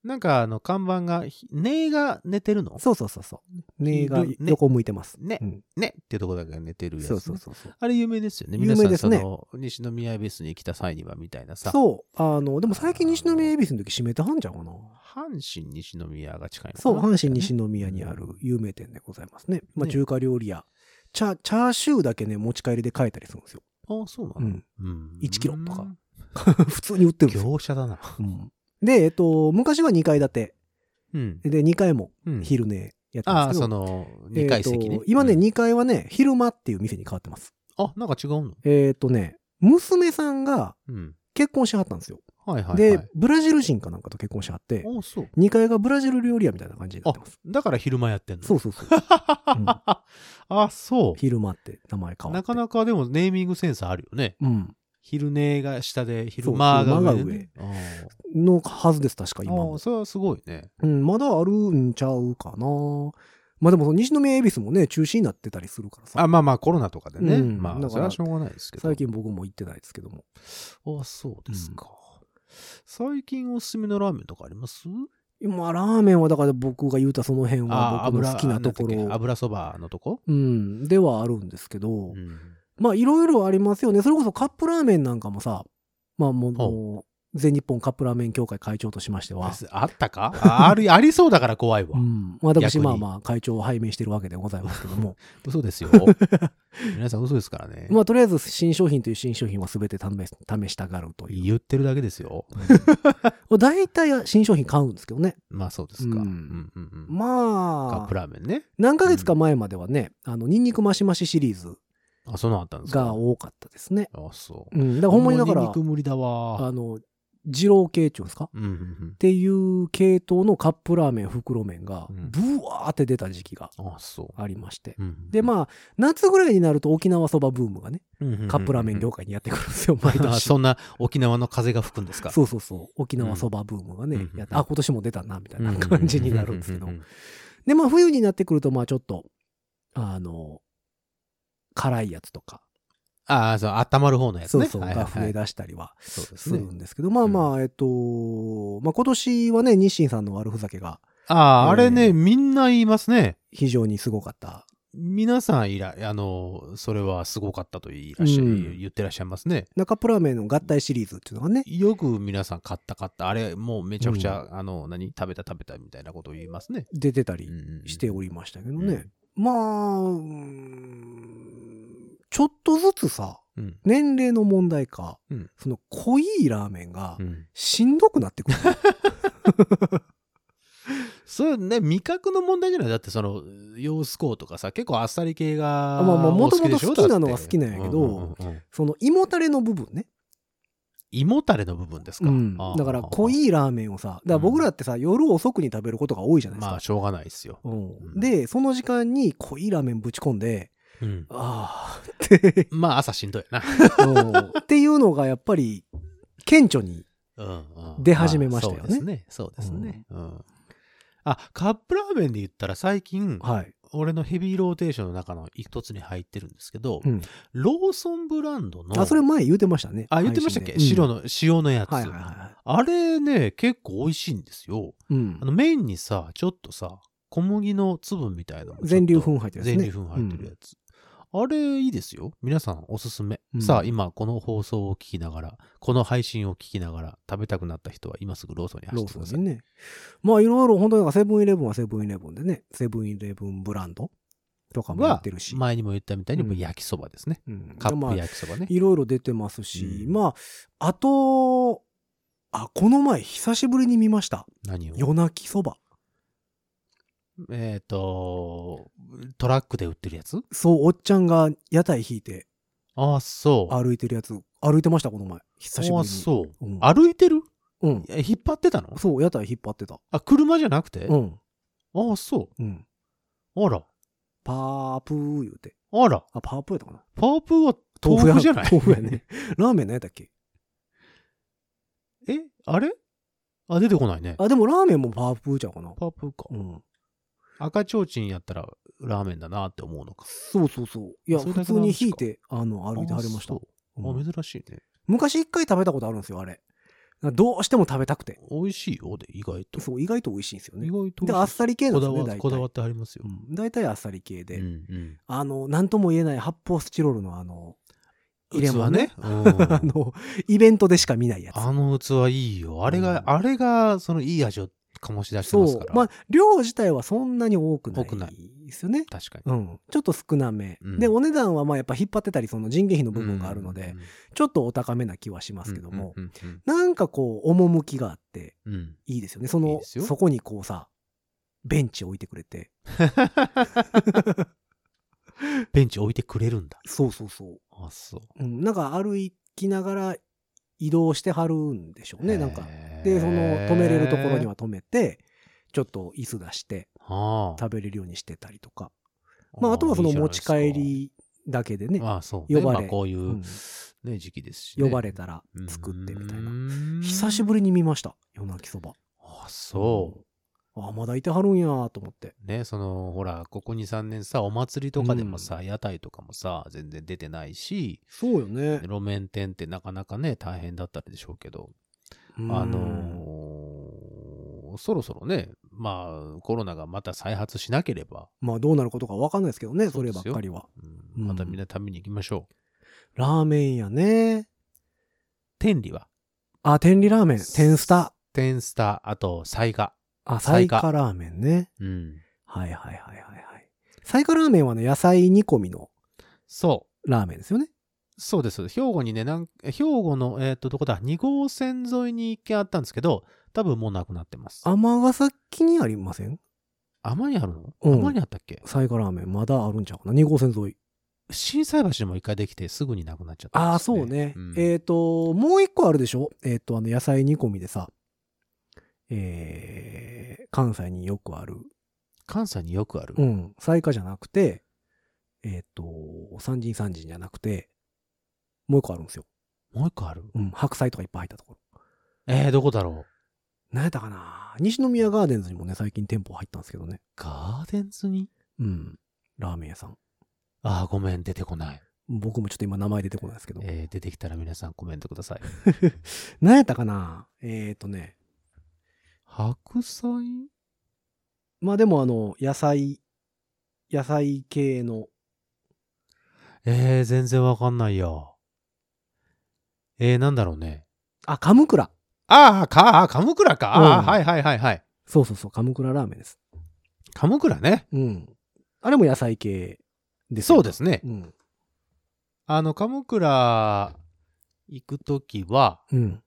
Speaker 3: なんかあの、看板が、ひ寝が寝てるの？
Speaker 2: そうそうそうそう。寝が
Speaker 3: ね
Speaker 2: 横向いてます。
Speaker 3: ね
Speaker 2: うん
Speaker 3: ねっていうところだけ寝てるやつ、ね。
Speaker 2: そうそうそうそう。
Speaker 3: あれ有名ですよね。
Speaker 2: 有名ですね
Speaker 3: 皆さんその、西宮ベースに来た際にはみたいなさ。
Speaker 2: そう。あの、でも最近西宮恵比寿の時閉めてはんじゃんかな。
Speaker 3: 阪神西宮が近いのかな
Speaker 2: そう、阪神西宮にある有名店でございますね。まあ
Speaker 3: ね
Speaker 2: 中華料理屋。チャ、チャーシューだけね、持ち帰りで買えたりするんですよ。
Speaker 3: あそうなの、
Speaker 2: うん。
Speaker 3: うん
Speaker 2: 1キロとか *laughs* 普通に売ってるんですよ。
Speaker 3: 業者だな。
Speaker 2: うんで、えっと、昔は2階建て。
Speaker 3: うん。
Speaker 2: で、2階も
Speaker 3: うん
Speaker 2: 昼寝やって
Speaker 3: ああ、
Speaker 2: ますけど。
Speaker 3: その、2階席ね。
Speaker 2: 今ね、
Speaker 3: うん
Speaker 2: 2階はね、昼間っていう店に変わってます。
Speaker 3: あ、なんか違うの？
Speaker 2: えっ、とね、娘さんが
Speaker 3: うん。
Speaker 2: 結婚しはったんですよ。
Speaker 3: はいはい、はい。
Speaker 2: で、ブラジル人かなんかと結婚しはって、
Speaker 3: あそう。
Speaker 2: 2階がブラジル料理屋みたいな感じになってます。
Speaker 3: だから昼間やってんの？
Speaker 2: そうそうそう。*laughs* ん
Speaker 3: あ、そう。
Speaker 2: 昼間って名前変わって。
Speaker 3: なかなかでもネーミングセンスあるよね。
Speaker 2: うん。
Speaker 3: 昼寝が下で、昼間が上で、ね。
Speaker 2: のはずです、確か
Speaker 3: あ
Speaker 2: 今。
Speaker 3: それはすごいね。
Speaker 2: うん、まだあるんちゃうかな。まあでもその西宮恵比寿もね、中止になってたりするからさ。
Speaker 3: あ、まあまあコロナとかでね。
Speaker 2: うん
Speaker 3: まあ、それはしょうがないですけど。
Speaker 2: 最近僕も行ってないですけども。
Speaker 3: あ、そうですか。最近おすすめのラーメンとかあります？
Speaker 2: 今、ラーメンはだから僕が言うたその辺は
Speaker 3: あ
Speaker 2: 僕の好きなところ。
Speaker 3: 油そばのとこ？
Speaker 2: うん、ではあるんですけど、
Speaker 3: うん。
Speaker 2: まあいろいろありますよね。それこそカップラーメンなんかもさ、まあもう全日本カップラーメン協会会長としましては、
Speaker 3: あったか？あある、ありそうだから怖いわ
Speaker 2: う。ん、私まあまあ会長を拝命してるわけでございますけども、
Speaker 3: 嘘ですよ。*laughs* 皆さん嘘ですからね。
Speaker 2: まあとりあえず新商品という新商品は全て試す試したがるという。
Speaker 3: 言ってるだけですよ。
Speaker 2: 大体新商品買うんですけどね。
Speaker 3: まあそうですか。
Speaker 2: う
Speaker 3: うんんうんうん。カッ
Speaker 2: まあ
Speaker 3: プ、ラーメンね。
Speaker 2: 何ヶ月か前まではね、あの、ニンニクマシマシシリーズ
Speaker 3: あ、そんなのあったんですか？
Speaker 2: が多かったですね。
Speaker 3: あ、そう。
Speaker 2: うん。だからほんまにだから
Speaker 3: もうニンニ、ク無理だわ。
Speaker 2: あの、二郎系っていうんですか？
Speaker 3: うんうんうん
Speaker 2: っていう系統のカップラーメン、袋麺が
Speaker 3: うん、
Speaker 2: ブワーって出た時期が
Speaker 3: あ、そう。
Speaker 2: ありまして。
Speaker 3: うん
Speaker 2: で、まあ、夏ぐらいになると沖縄そばブームがね、
Speaker 3: あ
Speaker 2: カップラーメン業界にやってくるんですよ、毎
Speaker 3: あ
Speaker 2: 年。*laughs*
Speaker 3: そんな沖縄の風が吹くんですか？
Speaker 2: そうそうそう。沖縄そばブームがね、
Speaker 3: うん
Speaker 2: やって、あ、今年も出たな、みたいな感じになるんですけど
Speaker 3: う。う
Speaker 2: で、まあ、冬になってくると、まあ、ちょっと、あの、辛いやつとか、
Speaker 3: ああ、そう、温まる方のやつね。
Speaker 2: そうそう、が増え出したりは
Speaker 3: す
Speaker 2: する
Speaker 3: ね。
Speaker 2: んですけど、まあまあ、えっと、まあ今年はね、日清さんの悪ふざけが
Speaker 3: ああ、あれね、
Speaker 2: えー
Speaker 3: みんな言いますね。
Speaker 2: 非常にすごかった。
Speaker 3: 皆さんいら、あの、それはすごかったと言いらっしゃ、
Speaker 2: うん
Speaker 3: 言ってらっしゃいますね。
Speaker 2: 中プラーメンの合体シリーズっていうのがね、
Speaker 3: よく皆さん買った買った。あれ、もうめちゃくちゃ、あの、何？食べた食べたみたいなことを言いますね。
Speaker 2: 出てたり
Speaker 3: うん
Speaker 2: しておりましたけど
Speaker 3: うん
Speaker 2: ね。まあ、ちょっとずつさ、
Speaker 3: うん。
Speaker 2: 年齢の問題か、
Speaker 3: うん
Speaker 2: その濃いラーメンが
Speaker 3: うん。
Speaker 2: しんどくなってくる。*laughs*
Speaker 3: それね、味覚の問題じゃない？だってその、ヨースコーとかさ、結構あっさり系が、
Speaker 2: まあまあ
Speaker 3: お好きでしょ？
Speaker 2: 元々好きなのは好きなんやけど
Speaker 3: うんうんうんうん
Speaker 2: その胃もたれの部分ね。
Speaker 3: 胃もたれの部分ですか？
Speaker 2: うんだから濃いラーメンをさ、だ僕らってさ、夜遅くに食べることが多いじゃないですか。
Speaker 3: まあ、しょうがないですよ。
Speaker 2: うん
Speaker 3: うん
Speaker 2: で、その時間に濃いラーメンぶち込んで、
Speaker 3: うん。
Speaker 2: ああって、*laughs*
Speaker 3: まあ、朝しんどいな。
Speaker 2: うんっていうのがやっぱり顕著に。
Speaker 3: うんうん
Speaker 2: 出始めましたよね
Speaker 3: あそうですね。そうですね。うん。あ、カップラーメンで言ったら最近、
Speaker 2: はい。
Speaker 3: 俺のヘビーローテーションの中の一つに入ってるんですけど、
Speaker 2: うん。
Speaker 3: ローソンブランドの、
Speaker 2: あ、それ前言うてましたね。
Speaker 3: あ、言ってましたっけ、
Speaker 2: 配信で
Speaker 3: 白の、塩のやつ。
Speaker 2: うんはいはいは
Speaker 3: あれね、結構美味しいんですよ。
Speaker 2: い。うん
Speaker 3: あ。の麺にさ、ちょっとさ、小麦の粒みたいな
Speaker 2: 全粒粉入ってるやつね
Speaker 3: 全粒粉入ってるやつ。あれいいですよ。皆さんおすすめ。
Speaker 2: うん
Speaker 3: さあ、今この放送を聞きながら、この配信を聞きながら食べたくなった人は今すぐローソンに走ってください。
Speaker 2: ソンにね。まあいろいろ本当にセブンイレブンはセブンイレブンでね、セブンイレブンブランドとかもや
Speaker 3: は
Speaker 2: ってるし。
Speaker 3: 前にも言ったみたいに、
Speaker 2: うん
Speaker 3: もう焼きそばですね。
Speaker 2: うん
Speaker 3: カップ
Speaker 2: まあ
Speaker 3: 焼きそばね。
Speaker 2: いろいろ出てますし、
Speaker 3: うん
Speaker 2: まあ、あと、あ、この前久しぶりに見ました。
Speaker 3: 何を？
Speaker 2: 夜泣きそば。
Speaker 3: えっ、と、トラックで売ってるやつ？
Speaker 2: そう、おっちゃんが屋台引いて
Speaker 3: ああ、そう。
Speaker 2: 歩いてるやつ、歩いてました、この前。久しぶりに。
Speaker 3: ああ、そう。
Speaker 2: うん
Speaker 3: 歩いてる？
Speaker 2: うん。
Speaker 3: え引っ張ってたの？
Speaker 2: そう、屋台引っ張ってた。
Speaker 3: あ、車じゃなくて、
Speaker 2: うん。
Speaker 3: ああ、そ
Speaker 2: うん。
Speaker 3: う。あら。
Speaker 2: パープー言うて。
Speaker 3: あら。
Speaker 2: あ、パープーやったかな？
Speaker 3: パープーは豆腐じゃない？
Speaker 2: 豆腐やね。ラーメン何やったっけ？
Speaker 3: えあれ？あ、出てこないね。
Speaker 2: あ、でもラーメンもパープーちゃうかな。
Speaker 3: パープーか。
Speaker 2: うん。
Speaker 3: 赤ちょうちんやったらラーメンだなって思うのか。
Speaker 2: そうそうそう。いや、
Speaker 3: それだ
Speaker 2: 普通に
Speaker 3: けなんですか
Speaker 2: 引いて、あの、歩いてはりました
Speaker 3: あ。そう
Speaker 2: うん
Speaker 3: あ、珍しいね。
Speaker 2: 昔一回食べたことあるんですよ、あれ。どうしても食べたくて。
Speaker 3: 美味しいよ、で、意外と。
Speaker 2: そう、意外と美味しいんですよね
Speaker 3: 意。外と美味しい。
Speaker 2: で、あっさり系なんですよね、
Speaker 3: こだわ
Speaker 2: 大体。
Speaker 3: こだわってありますよ。
Speaker 2: うん大体あっさり系で。
Speaker 3: うんうん。
Speaker 2: あの、なんとも言えない発泡スチロールのあの、入れ物
Speaker 3: 器ね。
Speaker 2: あ
Speaker 3: うん *laughs*
Speaker 2: の、イベントでしか見ないやつ。
Speaker 3: あの器いいよ。あれが、
Speaker 2: うん
Speaker 3: あれが、そのいい味を醸し出して
Speaker 2: そう
Speaker 3: ますから。。
Speaker 2: まあ、量自体はそんなに多くない。
Speaker 3: 多くない
Speaker 2: ですよね。
Speaker 3: 確かに。
Speaker 2: うん。ちょっと少なめ。
Speaker 3: うん
Speaker 2: で、お値段はまあやっぱ引っ張ってたり、その人件費の部分があるので、
Speaker 3: うん
Speaker 2: ちょっとお高めな気はしますけども、
Speaker 3: うんうん
Speaker 2: なんかこう、趣があって、
Speaker 3: うんうん
Speaker 2: いいですよね。その、
Speaker 3: いい
Speaker 2: そこにこうさ、ベンチ置いてくれて。*laughs*
Speaker 3: ベンチ置いてくれるんだ。
Speaker 2: そうそうそう。
Speaker 3: あ、そう。
Speaker 2: うん、なんか歩きながら移動してはるんでしょうね。なんか。で、その止めれるところには止めて、ちょっと椅子出して
Speaker 3: ああ
Speaker 2: 食べれるようにしてたりとか。まあ、あとはその持ち帰りだけでね、
Speaker 3: ああそうね
Speaker 2: 呼ばれ
Speaker 3: まあこういう、
Speaker 2: うん
Speaker 3: ね、時期ですし、ね。
Speaker 2: 呼ばれたら作ってみたいな。
Speaker 3: な
Speaker 2: 久しぶりに見ました。夜泣きそば。
Speaker 3: あ、そ
Speaker 2: あ、まだいてはるんやと思って。
Speaker 3: う。ね、その、ほら、ここ2、3年さ、お祭りとかでもさ、屋台とかもさ、全然出てないし、
Speaker 2: そうよね。
Speaker 3: 路面店ってなかなかね、大変だったでしょうけど、
Speaker 2: うん
Speaker 3: あのーそろそろね、まあ、コロナがまた再発しなければ、
Speaker 2: まあどうなることかわかんないですけどね、そればっかりは。
Speaker 3: うんまたみんな食べに行きましょう。
Speaker 2: ラーメンやね。
Speaker 3: 天理は？
Speaker 2: あ、天理ラーメン、天スタ。
Speaker 3: 天スタ、あと、サイガ。
Speaker 2: あ、サ
Speaker 3: サイカ
Speaker 2: イカラーメンね。
Speaker 3: うん。
Speaker 2: はいはいはいはいはい。サイカラーメンはね、野菜煮込みの
Speaker 3: そう。
Speaker 2: ラーメンですよね。
Speaker 3: そうです。兵庫にね、なん兵庫の、えっ、と、どこだ ?2 号線沿いに一軒あったんですけど、多分もうなくなってます。
Speaker 2: 尼崎にありません？
Speaker 3: 甘にあるの？
Speaker 2: うん
Speaker 3: 甘にあったっけ？
Speaker 2: サイカラーメン、まだあるんちゃうかな ?2 号線沿い。
Speaker 3: 震災橋でも一回できてすぐになくなっちゃったんです、
Speaker 2: ああ、そうね。
Speaker 3: ん
Speaker 2: えっ、と、もう一個あるでしょ？えっ、と、あの、野菜煮込みでさ、えー、関西によくある。
Speaker 3: 関西によくある。
Speaker 2: うん。サイカじゃなくて、えっ、と、三人三人じゃなくて、もう一個あるんですよ。
Speaker 3: もう一個ある？
Speaker 2: うん。白菜とかいっぱい入ったところ。
Speaker 3: えー、どこだろう？
Speaker 2: 何やったかな？西宮ガーデンズにもね、最近店舗入ったんですけどね。
Speaker 3: ガーデンズに？
Speaker 2: うん。ラーメン屋さん。
Speaker 3: ああ、ごめん、出てこない。
Speaker 2: 僕もちょっと今名前出てこないですけど。
Speaker 3: えー、出てきたら皆さんコメントください。*laughs*
Speaker 2: 何やったかな？えっ、とね。
Speaker 3: 白菜？
Speaker 2: まあでもあの、野菜、野菜系の、
Speaker 3: えー、全然わかんないよ。えー、なんだろうね。
Speaker 2: あ、カムクラ。
Speaker 3: ああ、か、あ、カムクラか。ああ、
Speaker 2: うん
Speaker 3: はいはいはいはい。
Speaker 2: そうそうそう、カムクララーメンです。
Speaker 3: カムクラね。
Speaker 2: うん。あれも野菜系ですよ
Speaker 3: そうですね。
Speaker 2: うん。
Speaker 3: あの、カムクラ行くときは、
Speaker 2: うん。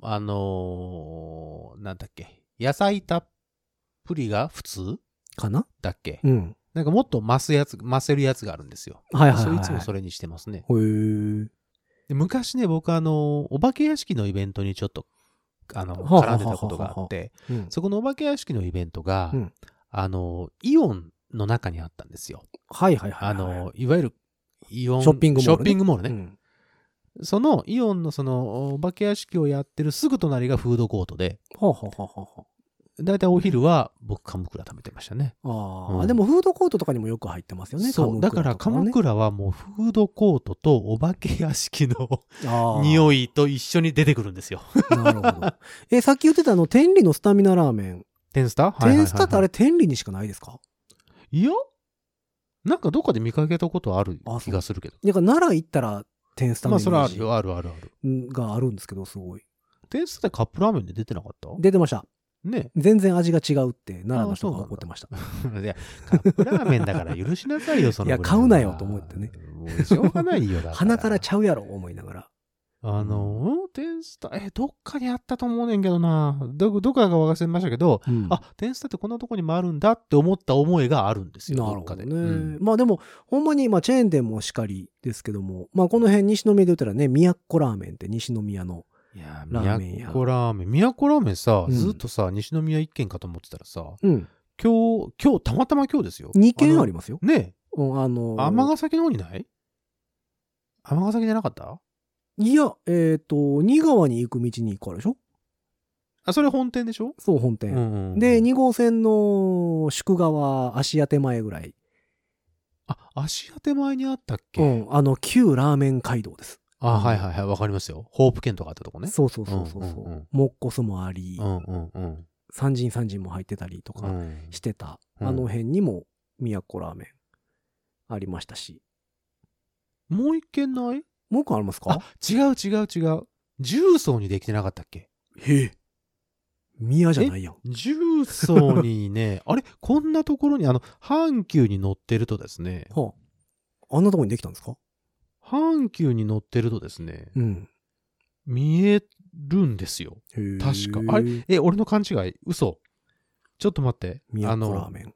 Speaker 3: あのー、なんだっけ。野菜たっぷりが普通
Speaker 2: かな？
Speaker 3: だっけ、
Speaker 2: うん。
Speaker 3: なんかもっと増すやつ、増せるやつがあるんですよ。
Speaker 2: はいはいはい、はい。
Speaker 3: いつもそれにしてますね。
Speaker 2: へー
Speaker 3: で昔ね、僕あの、お化け屋敷のイベントにちょっと、あの、絡んでたことがあって、
Speaker 2: うん。
Speaker 3: そこのお化け屋敷のイベントが、
Speaker 2: うん
Speaker 3: あの、イオンの中にあったんですよ。
Speaker 2: はいはいはいはい。
Speaker 3: あの、いわゆる、イオン、
Speaker 2: ショッピングモールね
Speaker 3: ショッピングモールね。
Speaker 2: うん。
Speaker 3: そのイオンのそのお化け屋敷をやってるすぐ隣がフードコートで、
Speaker 2: はあ、はあはあは
Speaker 3: だいたいお昼は僕カムクラ食べてましたね。
Speaker 2: あ、ああ、
Speaker 3: うん
Speaker 2: でもフードコートとかにもよく入ってますよね。
Speaker 3: そう。だからカムクラはもうフードコートとお化け屋敷の
Speaker 2: ラ
Speaker 3: 匂いと一緒に出てくるんですよ。
Speaker 2: なるほど。*laughs* え、さっき言ってたあの、天理のスタミナラーメン。
Speaker 3: テンスタ？
Speaker 2: 天スタってあ
Speaker 3: れ
Speaker 2: れ天理にしかないですか？
Speaker 3: いやなんかどっかで見かけたことある気がするけど。
Speaker 2: だから奈良行ったら天スタの
Speaker 3: まあそれはあるよ、あるあるある。
Speaker 2: があるんですけど、すごい。
Speaker 3: テンスタってカップラーメンで出てなかった？
Speaker 2: 出てました。
Speaker 3: ね。
Speaker 2: 全然味が違うって奈良の人が怒ってました。
Speaker 3: いや、カップラーメンだから許しなさいよ、その
Speaker 2: いや買うなよと思ってね。
Speaker 3: もうしょうがないよ、だから。
Speaker 2: 鼻からちゃうやろ、思いながら。
Speaker 3: あの、テンスタ、え、どっかにあったと思うねんけどな。ど、どっかが忘れましたけど、
Speaker 2: うん
Speaker 3: あ、テンスタってこんなとこにもあるんだって思った思いがあるんですよ。
Speaker 2: なるほどね。
Speaker 3: うん
Speaker 2: まあでも、ほんまに、まあチェーン店もしかりですけども、まあこの辺西宮で言ったらね、宮古ラーメンって西宮の。
Speaker 3: いや、
Speaker 2: ラーメン屋
Speaker 3: 宮古ラーメン。宮古ラーメンさ、
Speaker 2: うん
Speaker 3: ずっとさ、西宮一軒かと思ってたらさ、
Speaker 2: うん。
Speaker 3: 今日、今日、たまたま今日ですよ。
Speaker 2: 2軒あり
Speaker 3: ま
Speaker 2: ますよ。
Speaker 3: ね
Speaker 2: うん、あの
Speaker 3: え、尼崎の方にない？尼崎じゃなかった？
Speaker 2: いや、えっ、と、新川に行く道に行くからでしょ
Speaker 3: あ、それ本店でしょ？
Speaker 2: そう、本店。で、2号線の宿川足当て前ぐらい。
Speaker 3: あ、足当て前にあったっけ、
Speaker 2: うん、あの、旧ラーメン街道です。
Speaker 3: あ、はいはいはい、わかりますよ。ホープ券とかあったとこね。
Speaker 2: そうそうそうそうそう。
Speaker 3: うんうんうん
Speaker 2: モッコスもあり、
Speaker 3: うんうんうん。
Speaker 2: 三人三人も入ってたりとか
Speaker 3: うん
Speaker 2: してた、
Speaker 3: うん
Speaker 2: あの辺にも宮古ラーメンありましたし。
Speaker 3: もう一軒ない？
Speaker 2: もう一個ありますか？
Speaker 3: あ、違う違う違う。重曹にできてなかったっけ？
Speaker 2: へえ。宮じゃないやん。
Speaker 3: 重曹にね、*laughs* あれ？こんなところに、あの、阪急に乗ってるとですね、
Speaker 2: はあ。あんなとこにできたんですか？
Speaker 3: 阪急に乗ってるとですね、
Speaker 2: うん。
Speaker 3: 見えるんですよ。確か。あれ？え、俺の勘違い？嘘。ちょっと待って。
Speaker 2: 宮
Speaker 3: あの、
Speaker 2: 古ラーメン。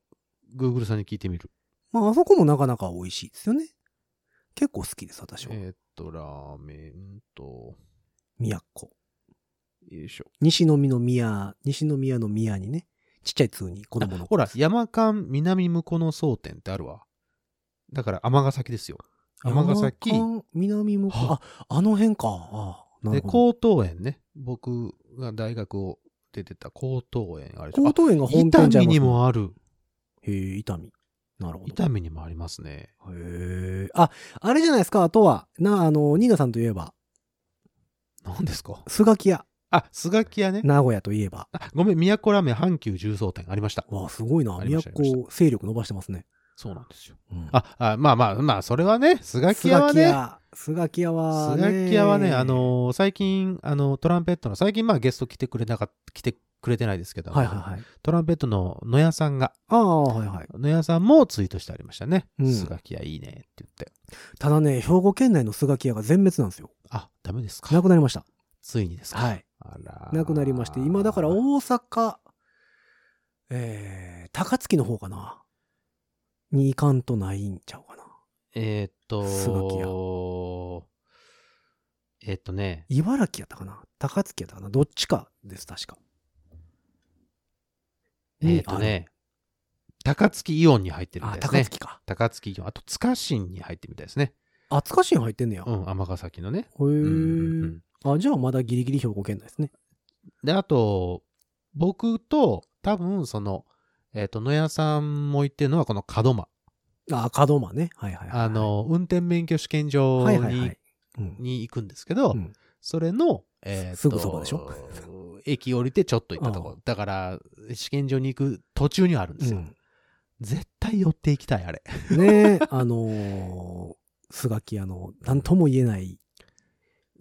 Speaker 3: Google さんに聞いてみる。
Speaker 2: まあ、あそこもなかなか美味しいですよね。結構好きです、私は。
Speaker 3: えーっと、ラーメンと、
Speaker 2: 宮古。
Speaker 3: よいしょ。
Speaker 2: 西宮の宮、西宮の宮にね、ちっちゃい通に子供の
Speaker 3: あほら、山間南向こうの総店ってあるわ。だから、尼崎ですよ。尼崎、
Speaker 2: 南向あ、あの辺か。ああ、な
Speaker 3: で。高等園ね。僕が大学を出てた高等園あれ
Speaker 2: 高等園が
Speaker 3: あ
Speaker 2: 本店
Speaker 3: 伊丹にもある。
Speaker 2: へえ、伊丹。なるほど。
Speaker 3: 伊丹にもありますね。
Speaker 2: へえ。あ、あれじゃないですか。あとは、な、あの、ニーナさんといえば、
Speaker 3: 何ですか？
Speaker 2: スガキ屋。
Speaker 3: あ、スガキ屋ね。
Speaker 2: 名古屋といえば。
Speaker 3: あごめん、宮古ラーメン阪急重曹店ありました。
Speaker 2: わあ、すごいな。
Speaker 3: ありま
Speaker 2: 宮
Speaker 3: したありま
Speaker 2: 古勢力伸ばしてますね。
Speaker 3: そうなんですよ。
Speaker 2: うん、
Speaker 3: あ、あまあまあまあ、それはね、スガキ屋はね、
Speaker 2: スガキ屋は
Speaker 3: ス
Speaker 2: ね。
Speaker 3: ガキ屋はね、あ、のー最近、あの、トランペットの、最近まあゲスト来てくれなかった、来てくれてないですけど、
Speaker 2: はいはいはい。
Speaker 3: トランペットの野屋さんが、
Speaker 2: ああ、はいはい。
Speaker 3: 野屋さんもツイートしてありましたね。
Speaker 2: うん
Speaker 3: スガキ屋いいねって言って。
Speaker 2: ただね、兵庫県内のスガキ屋が全滅なんですよ。
Speaker 3: あ、ダメですか
Speaker 2: なくなりました。
Speaker 3: ついにですか
Speaker 2: はい。
Speaker 3: あら。
Speaker 2: なくなりまして、今だから大阪、えー、高槻の方かな。に行かんとないんちゃうかな。
Speaker 3: えーっと、
Speaker 2: スガキ
Speaker 3: えーっとね、
Speaker 2: 茨城やったかな？高槻やったかな？どっちかです、確か。
Speaker 3: えーっとね、高槻イオンに入ってるみ
Speaker 2: あ、
Speaker 3: たいですね。
Speaker 2: 高槻か。
Speaker 3: 高槻イオン。あと、塚新に入ってるみたいですね。
Speaker 2: あ、塚新入ってんねや。へ
Speaker 3: うん、尼崎のね。
Speaker 2: え、
Speaker 3: うんうんうん
Speaker 2: あ、じゃあまだギリギリ兵庫県内ですね。
Speaker 3: で、あと、僕と、多分、その、えっ、と、野屋さんも言ってるのは、この門間。
Speaker 2: あ、門間ね。はいはいはい。
Speaker 3: あ、の、運転免許試験場に,、
Speaker 2: はいはいはい。うん。
Speaker 3: に行くんですけど、
Speaker 2: うん
Speaker 3: それの、えーと
Speaker 2: すぐそばでしょ？
Speaker 3: 駅降りてちょっと行ったとこ
Speaker 2: ああ。
Speaker 3: だから、試験場に行く途中にはあるんですよ。
Speaker 2: うん
Speaker 3: 絶対寄っていきたい、あれ。
Speaker 2: ねあのー、スガキ屋の、なんとも言えない。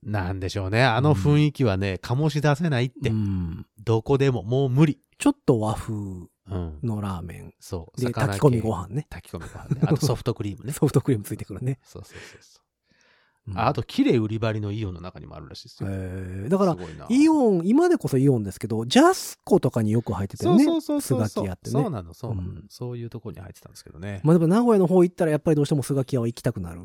Speaker 3: なんでしょうね。あの雰囲気はね、醸し出せないって。
Speaker 2: うん。
Speaker 3: どこでも、もう無理。
Speaker 2: ちょっと和風
Speaker 3: うん。
Speaker 2: のラーメン。
Speaker 3: そう。
Speaker 2: で、
Speaker 3: 魚
Speaker 2: 炊き込み
Speaker 3: 系
Speaker 2: ご飯ね。
Speaker 3: 炊き込みご飯ね。あと *laughs* ソフトクリームね。
Speaker 2: ソフトクリームついてくるね。
Speaker 3: そうそうそうそう。
Speaker 2: うん
Speaker 3: ああと、綺麗売り場のイオンの中にもあるらしいですよ。
Speaker 2: えーだからイオン、今でこそイオンですけど、ジャスコとかによく入ってたよね。
Speaker 3: そうそうそうそう
Speaker 2: スガキ屋ってね
Speaker 3: そうなの、そうなの、
Speaker 2: うん
Speaker 3: そういうところに入ってたんですけどね。
Speaker 2: まあでも名古屋の方行ったらやっぱりどうしてもスガキ屋は行きたくなる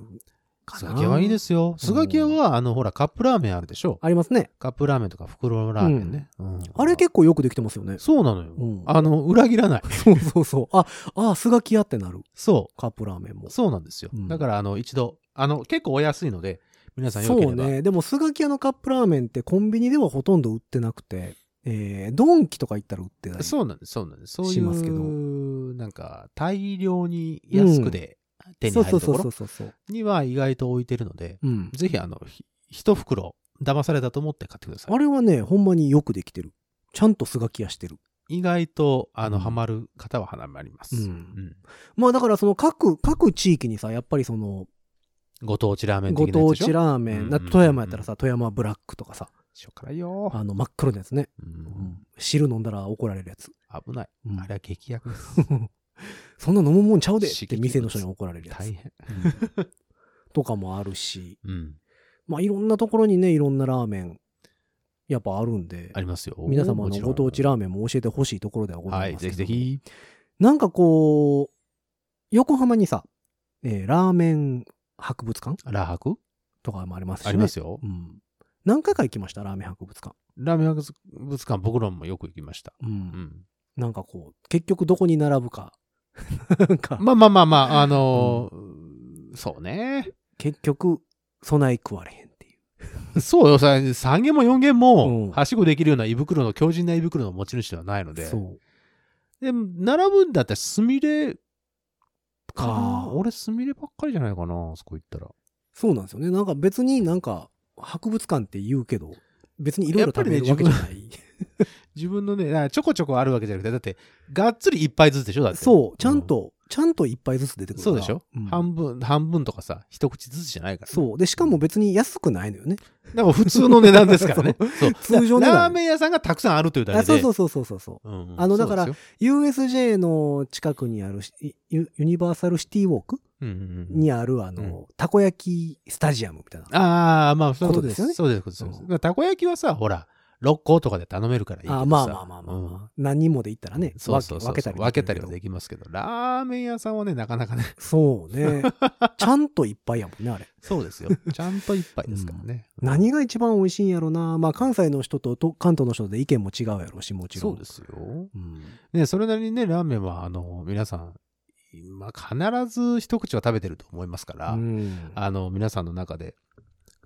Speaker 2: かな。
Speaker 3: スガキ屋はいいですよ。スガキ屋は、あの、ほら、カップラーメンあるでしょ。
Speaker 2: ありますね。
Speaker 3: カップラーメンとか袋ラーメンね。うん
Speaker 2: あれ結構よくできてますよね。
Speaker 3: そうなのよ。
Speaker 2: うん
Speaker 3: あの、裏切らない。*laughs*
Speaker 2: そうそうそう。あ、あ、スガキ屋ってなる。
Speaker 3: そ
Speaker 2: カップラーメンも
Speaker 3: う。。そうなんですよ。
Speaker 2: うん
Speaker 3: だから、あの、一度、あの、結構お安いので、皆さんよければ。
Speaker 2: そうね。でも、スガキ屋のカップラーメンってコンビニではほとんど売ってなくて、えー、ドンキとか行ったら売ってない。
Speaker 3: そうなんです、そうなんです。そうい
Speaker 2: しますけど
Speaker 3: う、なんか、大量に安くで手に
Speaker 2: そうそうそう
Speaker 3: 入るところ。には意外と置いてるので、
Speaker 2: うん。
Speaker 3: ぜひ、あの、ひ一袋、騙されたと思って買ってください。
Speaker 2: あれはね、ほんまによくできてる。ちゃんとスガキ屋してる。
Speaker 3: 意外と、あの、
Speaker 2: うん
Speaker 3: ハマる方はハマります。
Speaker 2: うんまあだからその各、各地域にさ、やっぱりその、
Speaker 3: ご当地ラーメン
Speaker 2: ご当地ラーメン、な
Speaker 3: うん
Speaker 2: 富山やったらさ、富山ブラックとかさ、
Speaker 3: 塩辛いよ。
Speaker 2: あの真っ黒のやつね。
Speaker 3: うん
Speaker 2: 汁飲んだら怒られるやつ。
Speaker 3: 危ない。
Speaker 2: うん
Speaker 3: あれは激薬です。*laughs* *laughs*
Speaker 2: そんな飲むもんちゃうでって店の人に怒られるやつ。
Speaker 3: 大変。
Speaker 2: うんとかもあるし、
Speaker 3: うん。
Speaker 2: まあいろんなところにね、いろんなラーメン、やっぱあるんで
Speaker 3: あ、りますよ。
Speaker 2: 皆様のご当地
Speaker 3: ー
Speaker 2: ラーメンも教えてほしいところではござ
Speaker 3: はいい、
Speaker 2: ますけど。
Speaker 3: ぜひぜひ。
Speaker 2: なんかこう、横浜にさ、えーラーメン博物館？
Speaker 3: ラー博？
Speaker 2: とかもありますしね。
Speaker 3: ありますよ
Speaker 2: う。ん。何回か行きました、ラーメン博物館。
Speaker 3: ラーメン博物館、僕らもよく行きました。
Speaker 2: うん。
Speaker 3: うん。
Speaker 2: なんかこう、結局どこに並ぶか。なんか、
Speaker 3: まあまあまあまあ、あのーそうね。
Speaker 2: 結局、備え食われへんっていう。
Speaker 3: そうよ、さ、3軒も4軒
Speaker 2: うん
Speaker 3: も、はしごできるような胃袋の、強靭な胃袋の持ち主ではないので。
Speaker 2: そう。
Speaker 3: でも、並ぶんだったら、すみれか俺、すみればっかりじゃないかな、あそこ行ったら。
Speaker 2: そうなんですよね。なんか別になんか、博物館って言うけど、別にいろいろ食べるわけじゃない。
Speaker 3: 自分の *laughs* ね、あちょこちょこあるわけじゃなくて、だって、がっつり一杯ずつでしょだって。
Speaker 2: そう、ちゃんと、ちゃんと一杯ずつ出てくる。
Speaker 3: そうでしょ、
Speaker 2: うん
Speaker 3: 半分、半分とかさ、一口ずつじゃないから、ね。
Speaker 2: そう。で、しかも別に安くないのよね。
Speaker 3: だから普通の値段ですからね。*laughs* そう。
Speaker 2: 通常値段
Speaker 3: ラーメン屋さんがたくさんあるというだけ
Speaker 2: あ
Speaker 3: で。
Speaker 2: そうそうそうそうそうそう。
Speaker 3: うん
Speaker 2: あのだから USJ の近くにあるしユユニバーサルシティウォーク
Speaker 3: うんうんうん
Speaker 2: にあるあの、たこ焼きスタジアムみたいな。
Speaker 3: ああ、まあ、そうです
Speaker 2: よね
Speaker 3: そうです、そうです。たこ焼きはさ、ほら、6個とかで頼めるからいいけどさ。
Speaker 2: あまあまあまあまあ、まあ何人もで行ったらね、
Speaker 3: そうそう
Speaker 2: 分けたり
Speaker 3: 分けたりは
Speaker 2: でき
Speaker 3: ますけど、ラーメン屋さんはね、なかなかね、
Speaker 2: そうね。*laughs* ちゃんといっぱいやもんね、あれ。
Speaker 3: そうですよ。ちゃんと一杯ですからね。
Speaker 2: 何が一番美味しいんやろな。まあ関西の人とと関東の人で意見も違うやろし、もちろん。
Speaker 3: そうですよ。
Speaker 2: うん。
Speaker 3: ね、それなりにね、ラーメンは、あの、皆さん、まあ、必ず一口は食べてると思いますから、
Speaker 2: うん
Speaker 3: あの、皆さんの中で、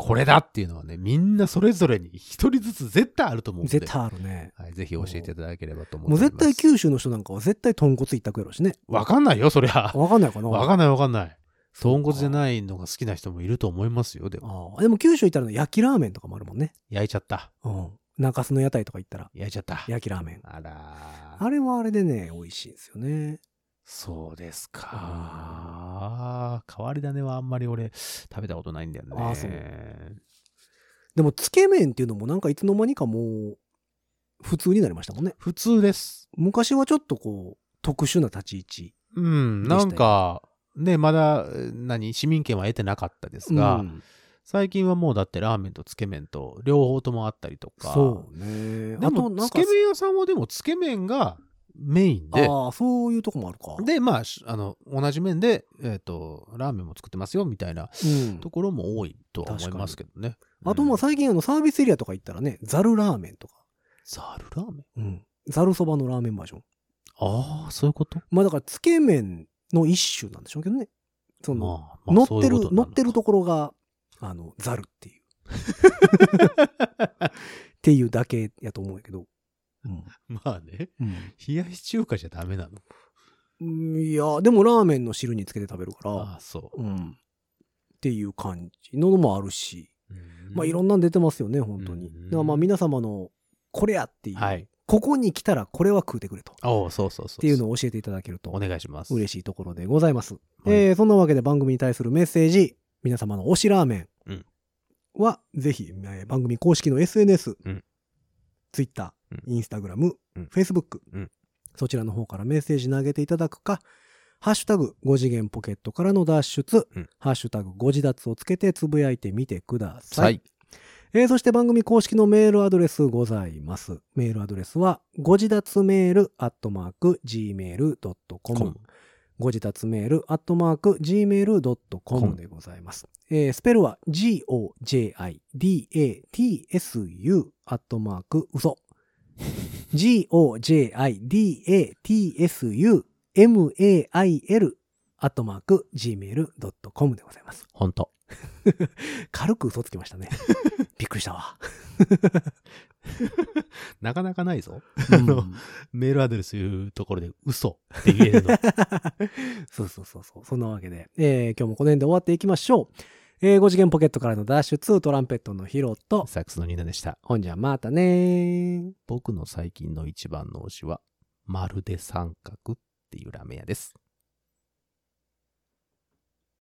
Speaker 3: これだっていうのはね、みんなそれぞれに一人ずつ絶対あると思うんで。
Speaker 2: 絶対あるね。
Speaker 3: はい、ぜひ教えていただければと思
Speaker 2: もう絶対
Speaker 3: 九
Speaker 2: 九州の人なんかは絶対豚骨一択やろしね。
Speaker 3: わかんないよ、そりゃ。
Speaker 2: わかんないかな
Speaker 3: わかんないわかんない。豚骨じゃないのが好きな人もいると思いますよ、でも。
Speaker 2: でも九州行ったら焼きラーメンとかもあるもんね。
Speaker 3: 焼いちゃった。
Speaker 2: うん。中洲の屋台とか行ったら
Speaker 3: 焼いちゃった。
Speaker 2: 焼きラーメン。
Speaker 3: あらー
Speaker 2: あれはあれでね、美味しいんですよね。
Speaker 3: そうですか。変わり種はあんまり俺食べたことないんだよね。
Speaker 2: あそうでも、つけ麺っていうのもなんかいつの間にかもう、普通になりましたもんね。
Speaker 3: 普通です。
Speaker 2: 昔はちょっとこう、特殊な立ち位置。
Speaker 3: うん、なんか、ね、まだ、え何、市民権は得てなかったですが、
Speaker 2: うん
Speaker 3: 最近はもうだってラーメンとつけ麺と両方ともあったりとか。
Speaker 2: そうね。
Speaker 3: でも、つけ、麺屋さんはでもつけ麺がメインで、
Speaker 2: ああ、そういうとこもあるか。
Speaker 3: で、まあ、しあの、同じ麺で、えっ、と、ラーメンも作ってますよ、みたいな
Speaker 2: うん
Speaker 3: ところも多いとは思いますけどね。
Speaker 2: あとまあ
Speaker 3: うん
Speaker 2: 最近あのサービスエリアとか行ったらね、ザルラーメンとか。
Speaker 3: ザルラーメン？
Speaker 2: うん。ザルそばのラーメンバージョン。
Speaker 3: ああ、そういうこと？
Speaker 2: まあだから、つけ麺の一種なんでしょうけどね。その、
Speaker 3: まあまあ
Speaker 2: 乗ってる、
Speaker 3: そういう
Speaker 2: 乗ってるところが、あの、ザルっていう。*laughs* っていうだけやと思うんやけど。うん。*laughs*
Speaker 3: まあね、
Speaker 2: うん
Speaker 3: 冷やし中華じゃダメなの？
Speaker 2: うん。いや、でもラーメンの汁につけて食べるから、
Speaker 3: ああ、そう。
Speaker 2: うん。っていう感じのもあるし、まあいろ
Speaker 3: ん
Speaker 2: んなん出てますよね、本当に。
Speaker 3: うん
Speaker 2: だからまあ皆様の、これやっていう、
Speaker 3: はい。
Speaker 2: ここに来たらこれは食うてくれと。
Speaker 3: おうそうそうそう。
Speaker 2: っていうのを教えていただけると
Speaker 3: お願いします。
Speaker 2: 嬉しいところでございます。
Speaker 3: い
Speaker 2: えーそんなわけで番組に対するメッセージ、皆様の推しラーメン
Speaker 3: うん
Speaker 2: は、ぜひ、えー番組公式の SNS、
Speaker 3: うん、
Speaker 2: Twitter、
Speaker 3: うん、
Speaker 2: Instagram、
Speaker 3: うん
Speaker 2: Facebook、
Speaker 3: うん
Speaker 2: そちらの方からメッセージ投げていただくか、ハッシュタグ5次元ポケットからの脱出、
Speaker 3: うん
Speaker 2: ハッシュタグ5次脱をつけてつぶやいてみてください。
Speaker 3: はい。
Speaker 2: えーそして番組公式のメールアドレスございます。メールアドレスは、ご自立メールアットマーク gmail.com。ご自立メールアットマーク gmail.com でございます。えースペルは g-o-j-i-d-a-t-s-u アットマーク嘘。G-o-j-i-d-a-t-s-u m-a-i-l アットマーク gmail.com でございます。
Speaker 3: ほんと。*laughs*
Speaker 2: 軽く嘘つきましたね。*laughs* びっくりしたわ。*laughs*
Speaker 3: なかなかないぞ。メールアドレスいうところで嘘って言えるの。
Speaker 2: そうそうそうそう。そんなわけで、えー今日もこの辺で終わっていきましょう。えー、5次元ポケットからの脱出、トランペットのヒロと、
Speaker 3: サックスのニーナでした。
Speaker 2: ほんじゃまたねー。
Speaker 3: 僕の最近の一番の推しは、まるで三角っていうラーメン屋です。